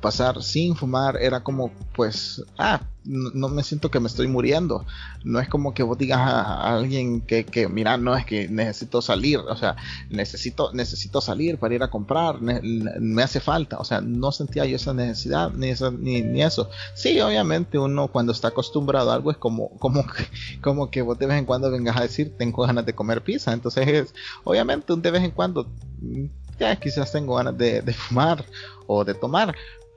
Speaker 2: pasar sin fumar era como pues ah no, me siento que me estoy muriendo. No es como que vos digas a, alguien que, que, mira no es que necesito salir o sea necesito necesito salir para ir a comprar me hace falta. O sea no sentía yo esa necesidad ni, ni, ni, eso. Sí obviamente uno cuando está acostumbrado a algo es como como como que vos de vez en cuando vengas a decir tengo ganas de comer pizza entonces es obviamente de vez en cuando ya quizás tengo ganas de, de fumar o de tomar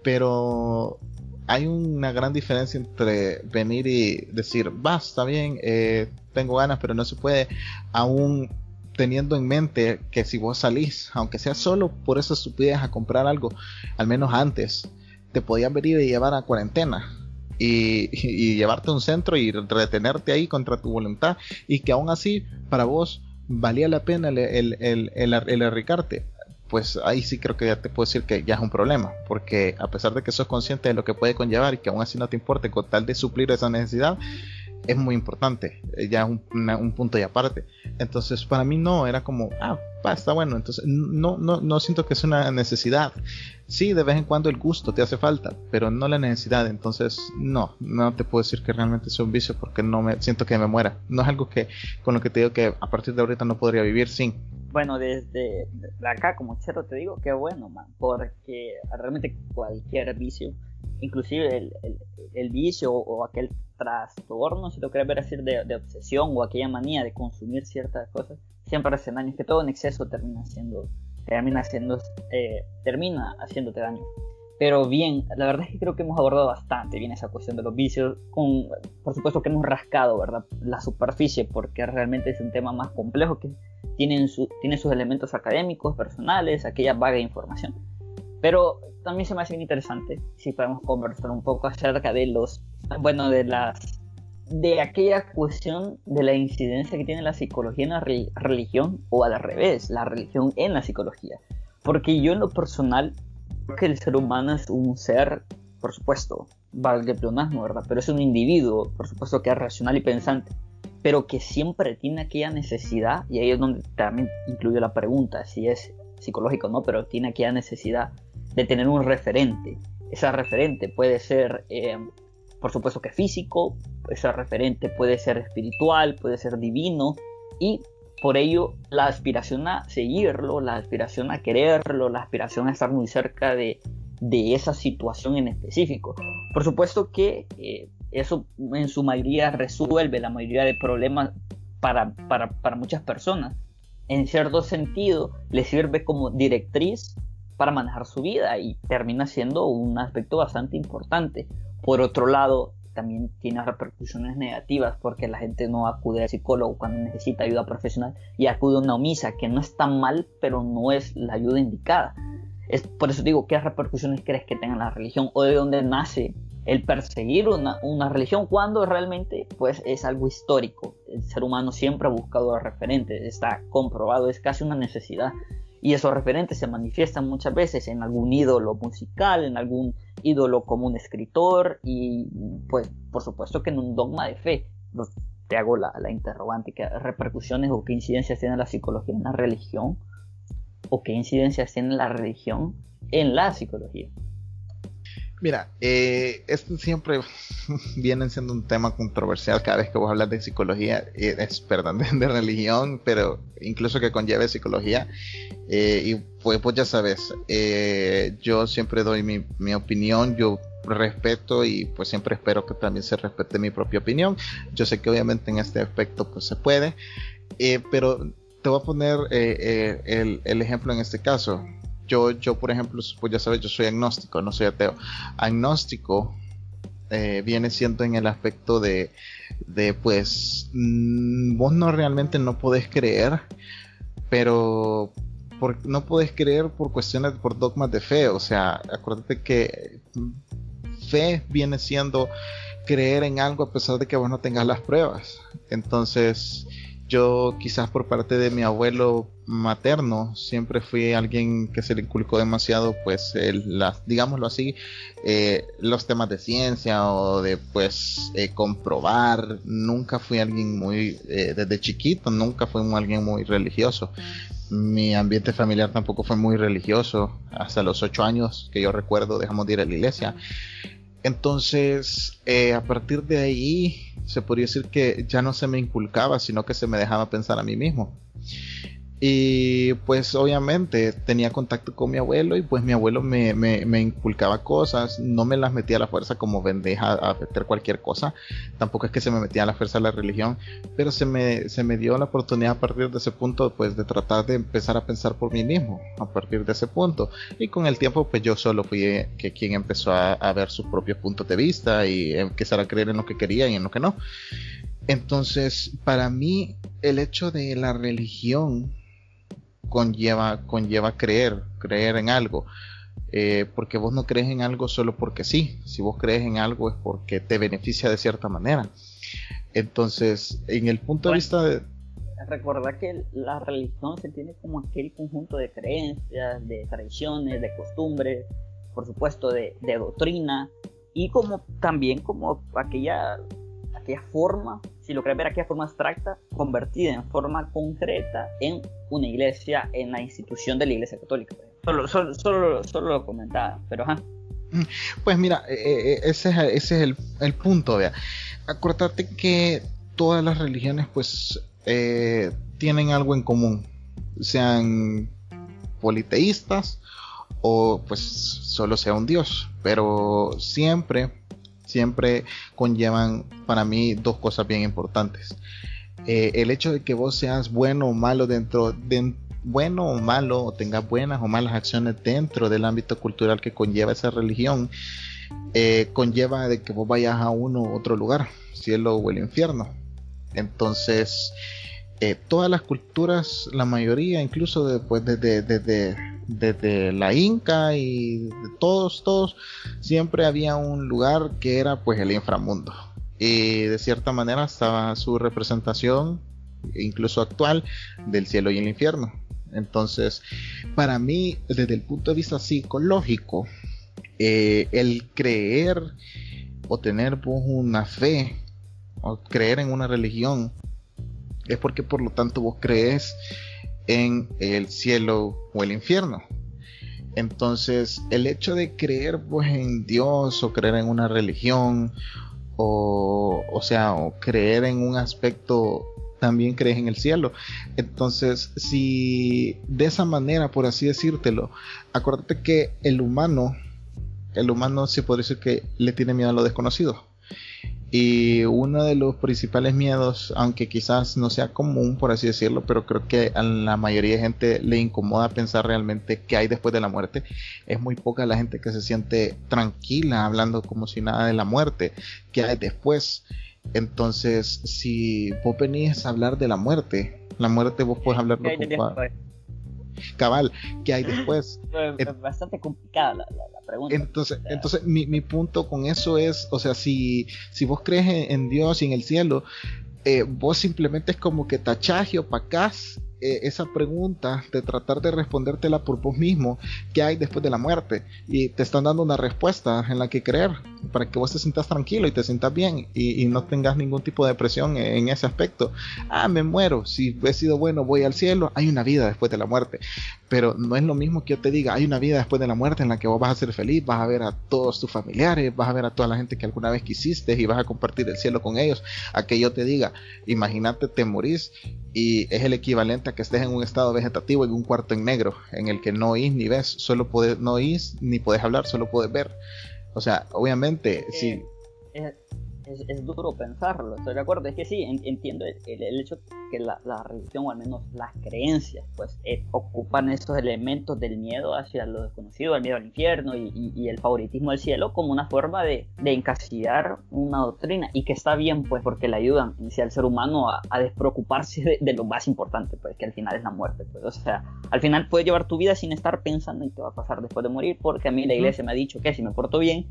Speaker 2: pero hay una gran diferencia entre venir y decir, va, está bien, eh, tengo ganas, pero no se puede, aún teniendo en mente que si vos salís, aunque sea solo por esa estupidez a comprar algo, al menos antes, te podían venir y llevar a cuarentena. Y, llevarte a un centro y retenerte ahí contra tu voluntad y que aún así para vos valía la pena el, el, el, el, el pues ahí sí creo que ya te puedo decir que ya es un problema, porque a pesar de que sos consciente de lo que puede conllevar y que aún así no te importe con tal de suplir esa necesidad, es muy importante, eh, ya es un, un, punto y aparte. Entonces, para mí no, era como, ah, está bueno, entonces no, no, no siento que es una necesidad. Sí, de vez en cuando el gusto te hace falta, pero no la necesidad. Entonces, no, no te puedo decir que realmente es un vicio porque no me siento que me muera. No es algo que con lo que te digo que a partir de ahorita no podría vivir sin.
Speaker 1: Bueno, desde acá como chero te digo, qué bueno, man, porque realmente cualquier vicio, inclusive el, el, vicio o aquel trastorno, si lo quieres ver así, de, de, obsesión o aquella manía de consumir ciertas cosas, siempre hacen daño, que todo en exceso termina siendo, termina haciendo, eh, termina haciéndote daño. Pero bien, la verdad es que creo que hemos abordado bastante bien esa cuestión de los vicios. Con, por supuesto que hemos rascado, ¿verdad? La superficie, porque realmente es un tema más complejo que tiene, su, tiene sus elementos académicos, personales, aquella vaga información. Pero también se me hace bien interesante si podemos conversar un poco acerca de los, bueno, de las, de aquella cuestión de la incidencia que tiene la psicología en la religión o al revés, la religión en la psicología. Porque yo en lo personal que el ser humano es un ser, por supuesto, valga el pleonasmo, ¿verdad? Pero es un individuo, por supuesto, que es racional y pensante, pero que siempre tiene aquella necesidad, y ahí es donde también incluye la pregunta, si es psicológico o no, pero tiene aquella necesidad de tener un referente. Ese referente puede ser, eh, por supuesto que físico, ese referente puede ser espiritual, puede ser divino, y por ello, la aspiración a seguirlo, la aspiración a quererlo, la aspiración a estar muy cerca de, esa situación en específico. Por supuesto que eh, eso en su mayoría resuelve la mayoría de problemas para, para, muchas personas. En cierto sentido, le sirve como directriz para manejar su vida y termina siendo un aspecto bastante importante. Por otro lado, también tiene repercusiones negativas porque la gente no acude al psicólogo cuando necesita ayuda profesional y acude a una omisa que no está mal pero no es la ayuda indicada. Es por eso digo, ¿qué repercusiones crees que tenga la religión o de dónde nace el perseguir una, una, religión cuando realmente pues es algo histórico? El ser humano siempre ha buscado referentes, está comprobado, es casi una necesidad. Y esos referentes se manifiestan muchas veces en algún ídolo musical, en algún ídolo como un escritor y pues por supuesto que en un dogma de fe. Te hago la, la interrogante, ¿qué repercusiones o qué incidencias tiene la psicología en la religión? ¿O qué incidencias tiene la religión en la psicología?
Speaker 2: Mira, eh, esto siempre (laughs) viene siendo un tema controversial cada vez que vos hablas de psicología, eh, es, perdón, (laughs) de, religión, pero incluso que conlleve psicología. Eh, y pues, pues, ya sabes, eh, yo siempre doy mi, mi, opinión, yo respeto y pues siempre espero que también se respete mi propia opinión. Yo sé que obviamente en este aspecto pues se puede, pero te voy a poner el, el ejemplo en este caso yo, yo, por ejemplo, pues ya sabes, yo soy agnóstico, no soy ateo. Agnóstico eh, viene siendo en el aspecto de, de pues, mm, vos no realmente no podés creer, pero por, no podés creer por cuestiones, por dogmas de fe. O sea, acuérdate que fe viene siendo creer en algo a pesar de que vos no tengas las pruebas. Entonces, yo quizás por parte de mi abuelo materno siempre fui alguien que se le inculcó demasiado pues el, las, digámoslo así eh, los temas de ciencia o de pues eh, comprobar. Nunca fui alguien muy eh, desde chiquito nunca fui alguien muy religioso. Mi ambiente familiar tampoco fue muy religioso. Hasta los ocho años que yo recuerdo dejamos de ir a la iglesia entonces, a partir de ahí, se podría decir que ya no se me inculcaba, sino que se me dejaba pensar a mí mismo. Y pues obviamente tenía contacto con mi abuelo y pues mi abuelo me, me, inculcaba cosas, no me las metía a la fuerza como vendeja a meter cualquier cosa, tampoco es que se me metía a la fuerza la religión, pero se me, se me dio la oportunidad a partir de ese punto pues de tratar de empezar a pensar por mí mismo, a partir de ese punto. Y con el tiempo pues yo solo fui eh, que quien empezó a, a ver sus propios puntos de vista y empezar a creer en lo que quería y en lo que no. Entonces, para mí, el hecho de la religión conlleva, conlleva creer, creer en algo. Eh, porque vos no crees en algo solo porque sí. Si vos crees en algo es porque te beneficia de cierta manera. Entonces, en el punto de vista de...
Speaker 1: Recordar que la religión se tiene como aquel conjunto de creencias, de tradiciones, de costumbres, por supuesto de, de doctrina, y como también como aquella aquella forma, si lo querés ver, aquella forma abstracta, convertida en forma concreta en una iglesia, en la institución de la iglesia católica. Solo, solo, solo, lo comentaba, pero ajá.
Speaker 2: Mm, pues mira, eh, eh, ese es, ese es el, el punto, vea. Acuérdate que todas las religiones pues eh, tienen algo en común. sean politeístas o pues solo sea un dios, pero siempre, siempre conllevan para mí dos cosas bien importantes. Eh, el hecho de que vos seas bueno o malo dentro de bueno o malo o tengas buenas o malas acciones dentro del ámbito cultural que conlleva esa religión eh, conlleva de que vos vayas a uno u otro lugar cielo o el infierno entonces eh, todas las culturas la mayoría incluso después desde desde la Inca y todos todos siempre había un lugar que era pues el inframundo y de cierta manera estaba su representación, incluso actual, del cielo y el infierno. Entonces, para mí, desde el punto de vista psicológico, eh, el creer o tener una fe o creer en una religión es porque por lo tanto vos crees en el cielo o el infierno. Entonces, el hecho de creer pues en Dios o creer en una religión o, o sea, o creer en un aspecto también crees en el cielo. Entonces, si de esa manera, por así decírtelo, acuérdate que el humano, el humano se puede decir que le tiene miedo a lo desconocido. Y uno de los principales miedos, aunque quizás no sea común, por así decirlo, pero creo que a la mayoría de gente le incomoda pensar realmente qué hay después de la muerte. Es muy poca la gente que se siente tranquila hablando como si nada de la muerte, qué hay después. Entonces, si vos venís a hablar de la muerte, la muerte vos puedes hablar cabal, ¿qué hay (laughs) después?
Speaker 1: Es bastante complicada la, pregunta.
Speaker 2: Entonces, entonces mi, mi, punto con eso es, o sea, si, si vos crees en, Dios y en el cielo, eh, vos simplemente es como que tachás y opacás eh, esa pregunta de tratar de respondértela por vos mismo, ¿qué hay después de la muerte? Y te están dando una respuesta en la que creer, para que vos te sientas tranquilo y te sientas bien y, no tengas ningún tipo de depresión en, ese aspecto. Ah, me muero, si he sido bueno voy al cielo, hay una vida después de la muerte. Pero no es lo mismo que yo te diga, hay una vida después de la muerte en la que vos vas a ser feliz, vas a ver a todos tus familiares, vas a ver a toda la gente que alguna vez quisiste y vas a compartir el cielo con ellos, a que yo te diga, imagínate te morís y es el equivalente que estés en un estado vegetativo en un cuarto en negro, en el que no oís ni ves, solo puedes, no oís ni puedes hablar, solo puedes ver. O sea, obviamente, sí.
Speaker 1: Eh, es, duro pensarlo, estoy de acuerdo. Es que sí, entiendo el, hecho que la, religión, o al menos las creencias, pues eh, ocupan esos elementos del miedo hacia lo desconocido, el miedo al infierno y, el favoritismo del cielo como una forma de, encasillar una doctrina y que está bien, pues, porque le ayudan al ser humano a, despreocuparse de, lo más importante, pues, que al final es la muerte. Pues. O sea, al final puedes llevar tu vida sin estar pensando en qué va a pasar después de morir, porque a mí la iglesia me ha dicho que si me porto bien,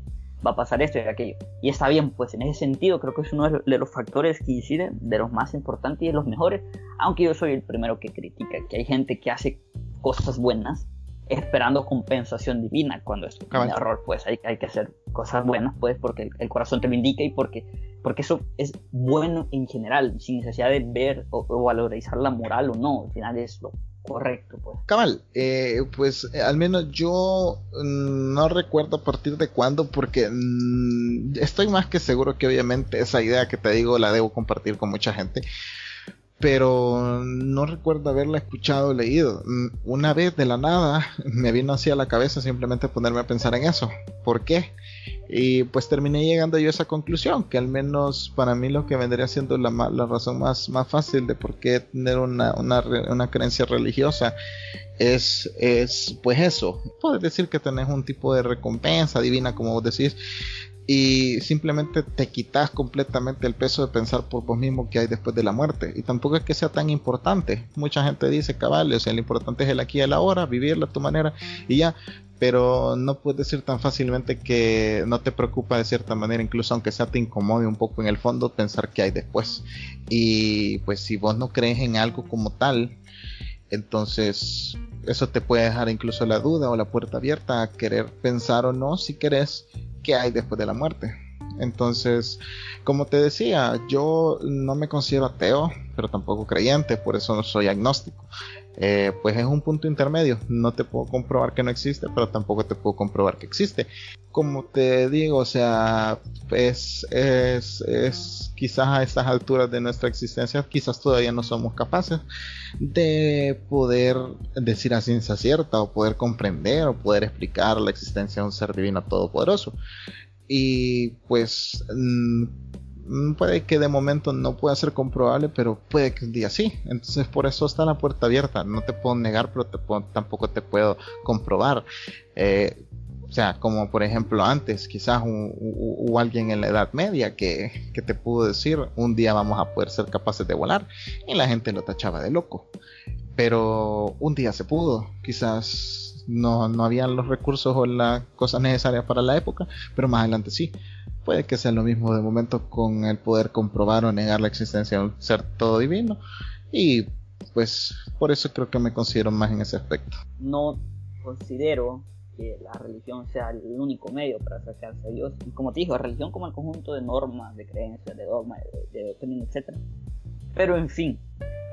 Speaker 1: va a pasar esto y aquello. Y está bien, pues en ese sentido creo que es uno de los factores que inciden, de los más importantes y de los mejores, aunque yo soy el primero que critica que hay gente que hace cosas buenas esperando compensación divina cuando es un error, pues hay, hay, que hacer cosas buenas, pues porque el, corazón te lo indica y porque, porque eso es bueno en general, sin necesidad de ver o, o valorizar la moral o no, al final es lo Correcto, pues.
Speaker 2: Cabal, eh, pues eh, al menos yo mm, no recuerdo a partir de cuándo, porque mm, estoy más que seguro que obviamente esa idea que te digo la debo compartir con mucha gente pero no recuerdo haberla escuchado o leído. Mm, una vez de la nada me vino así a la cabeza simplemente ponerme a pensar en eso. ¿Por qué? Y pues terminé llegando yo a esa conclusión, que al menos para mí lo que vendría siendo la, la razón más, más fácil de por qué tener una, una, una creencia religiosa es, es pues eso. Puedes decir que tenés un tipo de recompensa divina, como vos decís, y simplemente te quitas completamente el peso de pensar por vos mismo que hay después de la muerte. Y tampoco es que sea tan importante. Mucha gente dice, cabal, o sea, lo importante es el aquí y el ahora, vivirlo a tu manera y ya. Pero no puedes decir tan fácilmente que no te preocupa de cierta manera, incluso aunque sea te incomode un poco en el fondo pensar que hay después. Y pues si vos no crees en algo como tal, entonces eso te puede dejar incluso la duda o la puerta abierta a querer pensar o no si querés qué hay después de la muerte. Entonces, como te decía, yo no me considero ateo, pero tampoco creyente, por eso no soy agnóstico. Eh, pues es un punto intermedio. No te puedo comprobar que no existe, pero tampoco te puedo comprobar que existe. Como te digo, o sea, es, es, es quizás a estas alturas de nuestra existencia, quizás todavía no somos capaces de poder decir a ciencia cierta o poder comprender o poder explicar la existencia de un ser divino todopoderoso. Y pues Mm, puede que de momento no pueda ser comprobable, pero puede que un día sí. Entonces por eso está la puerta abierta. No te puedo negar, pero tampoco te puedo comprobar. Eh, o sea, como por ejemplo antes, quizás hubo alguien en la Edad Media que, que, te pudo decir, un día vamos a poder ser capaces de volar, y la gente lo tachaba de loco. Pero un día se pudo, quizás no, no habían los recursos o las cosas necesarias para la época, pero más adelante sí puede que sea lo mismo de momento con el poder comprobar o negar la existencia de un ser todo divino. Y pues por eso creo que me considero más en ese aspecto.
Speaker 1: No considero que la religión sea el único medio para acercarse a Dios. Y como te digo, religión como el conjunto de normas, de creencias, de dogmas, de, de doctrina, etc. Pero en fin,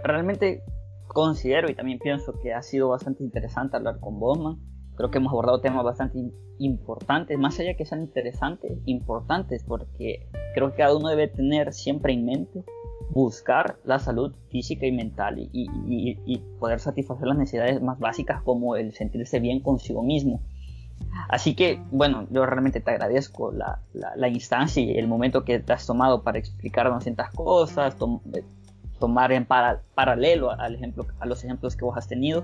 Speaker 1: realmente considero y también pienso que ha sido bastante interesante hablar con Bosman creo que hemos abordado temas bastante importantes, más allá que sean interesantes, importantes, porque creo que cada uno debe tener siempre en mente buscar la salud física y mental y, poder satisfacer las necesidades más básicas como el sentirse bien consigo mismo. Así que, bueno, yo realmente te agradezco la, instancia y el momento que te has tomado para explicarnos ciertas cosas, eh, tomar en paralelo al ejemplo, a los ejemplos que vos has tenido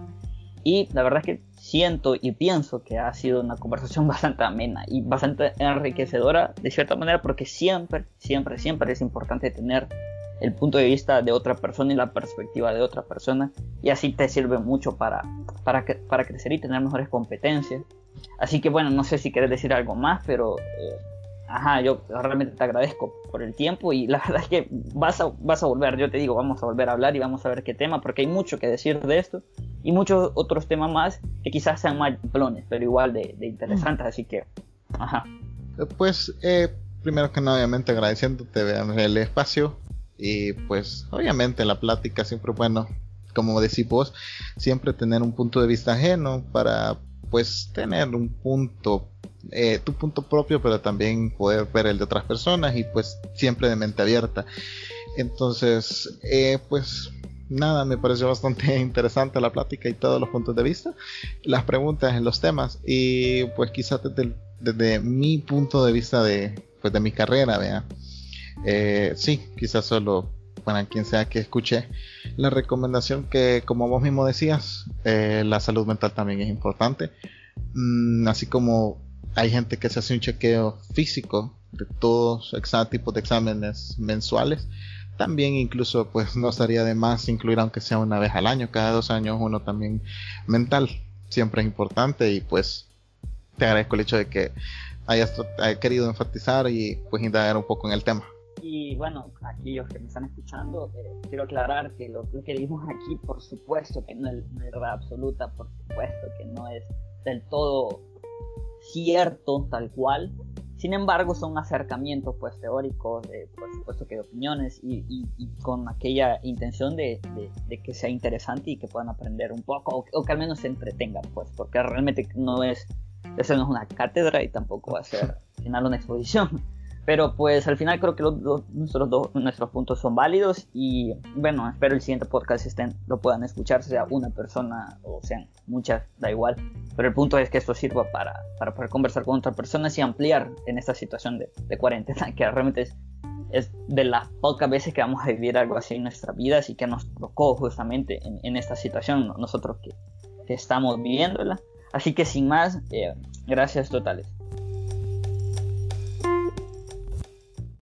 Speaker 1: y la verdad es que siento y pienso que ha sido una conversación (laughs) bastante amena y bastante enriquecedora de cierta manera porque siempre, siempre, siempre es importante tener el punto de vista de otra persona y la perspectiva de otra persona y así te sirve mucho para, para, para crecer y tener mejores competencias. Así que bueno, no sé si quieres decir algo más, pero eh, ajá, yo realmente te agradezco por el tiempo y la (laughs) verdad es que vas a, vas a volver, yo te digo, vamos a volver a hablar y vamos a ver qué tema, porque hay mucho que decir de esto y muchos otros temas más que quizás sean más plones, pero igual de, interesantes, así que, ajá.
Speaker 2: Pues, eh, primero que nada, obviamente agradeciéndote el espacio y pues, obviamente la plática siempre bueno, como decís vos, siempre tener un punto de vista ajeno para pues tener un punto eh, tu punto propio, pero también poder ver el de otras personas y pues siempre de mente abierta. Entonces, eh, pues nada, me pareció bastante (laughs) interesante la plática y todos los puntos de vista, las preguntas los temas y pues quizás desde, desde mi punto de vista de, pues, de mi carrera, vea, eh, sí, quizás solo para quien sea que escuche la recomendación que como vos mismo decías, la salud mental también es importante, mm, así como hay gente que se hace un chequeo físico de todos tipos de exámenes mensuales. También incluso pues no estaría de más incluir aunque sea una vez al año, cada dos años uno también mental. Siempre es importante y pues te agradezco el hecho de que hayas, querido enfatizar y pues indagar un poco en el tema.
Speaker 1: Y bueno, aquellos que me están escuchando, eh, quiero aclarar que lo, que dijimos aquí, por supuesto que no es verdad absoluta, por supuesto que no es del todo cierto tal cual. Sin embargo, son acercamientos pues teóricos, de, por supuesto que de opiniones y, con aquella intención de, que sea interesante y que puedan aprender un poco o, que al menos se entretengan pues, porque realmente no es, eso no es una cátedra y tampoco va a ser al final una exposición. Pero pues al final creo que los, nuestros, dos, nuestros puntos son válidos y bueno, espero el siguiente podcast estén, lo puedan escuchar, sea una persona o sean muchas, da igual. Pero el punto es que esto sirva para, para poder conversar con otras personas y ampliar en esta situación de, de cuarentena, (laughs) que realmente es, es, de las pocas veces que vamos a vivir algo así en nuestra vida y que nos tocó justamente en, en esta situación, nosotros que, que, estamos viviéndola. Así que sin más, eh, gracias totales.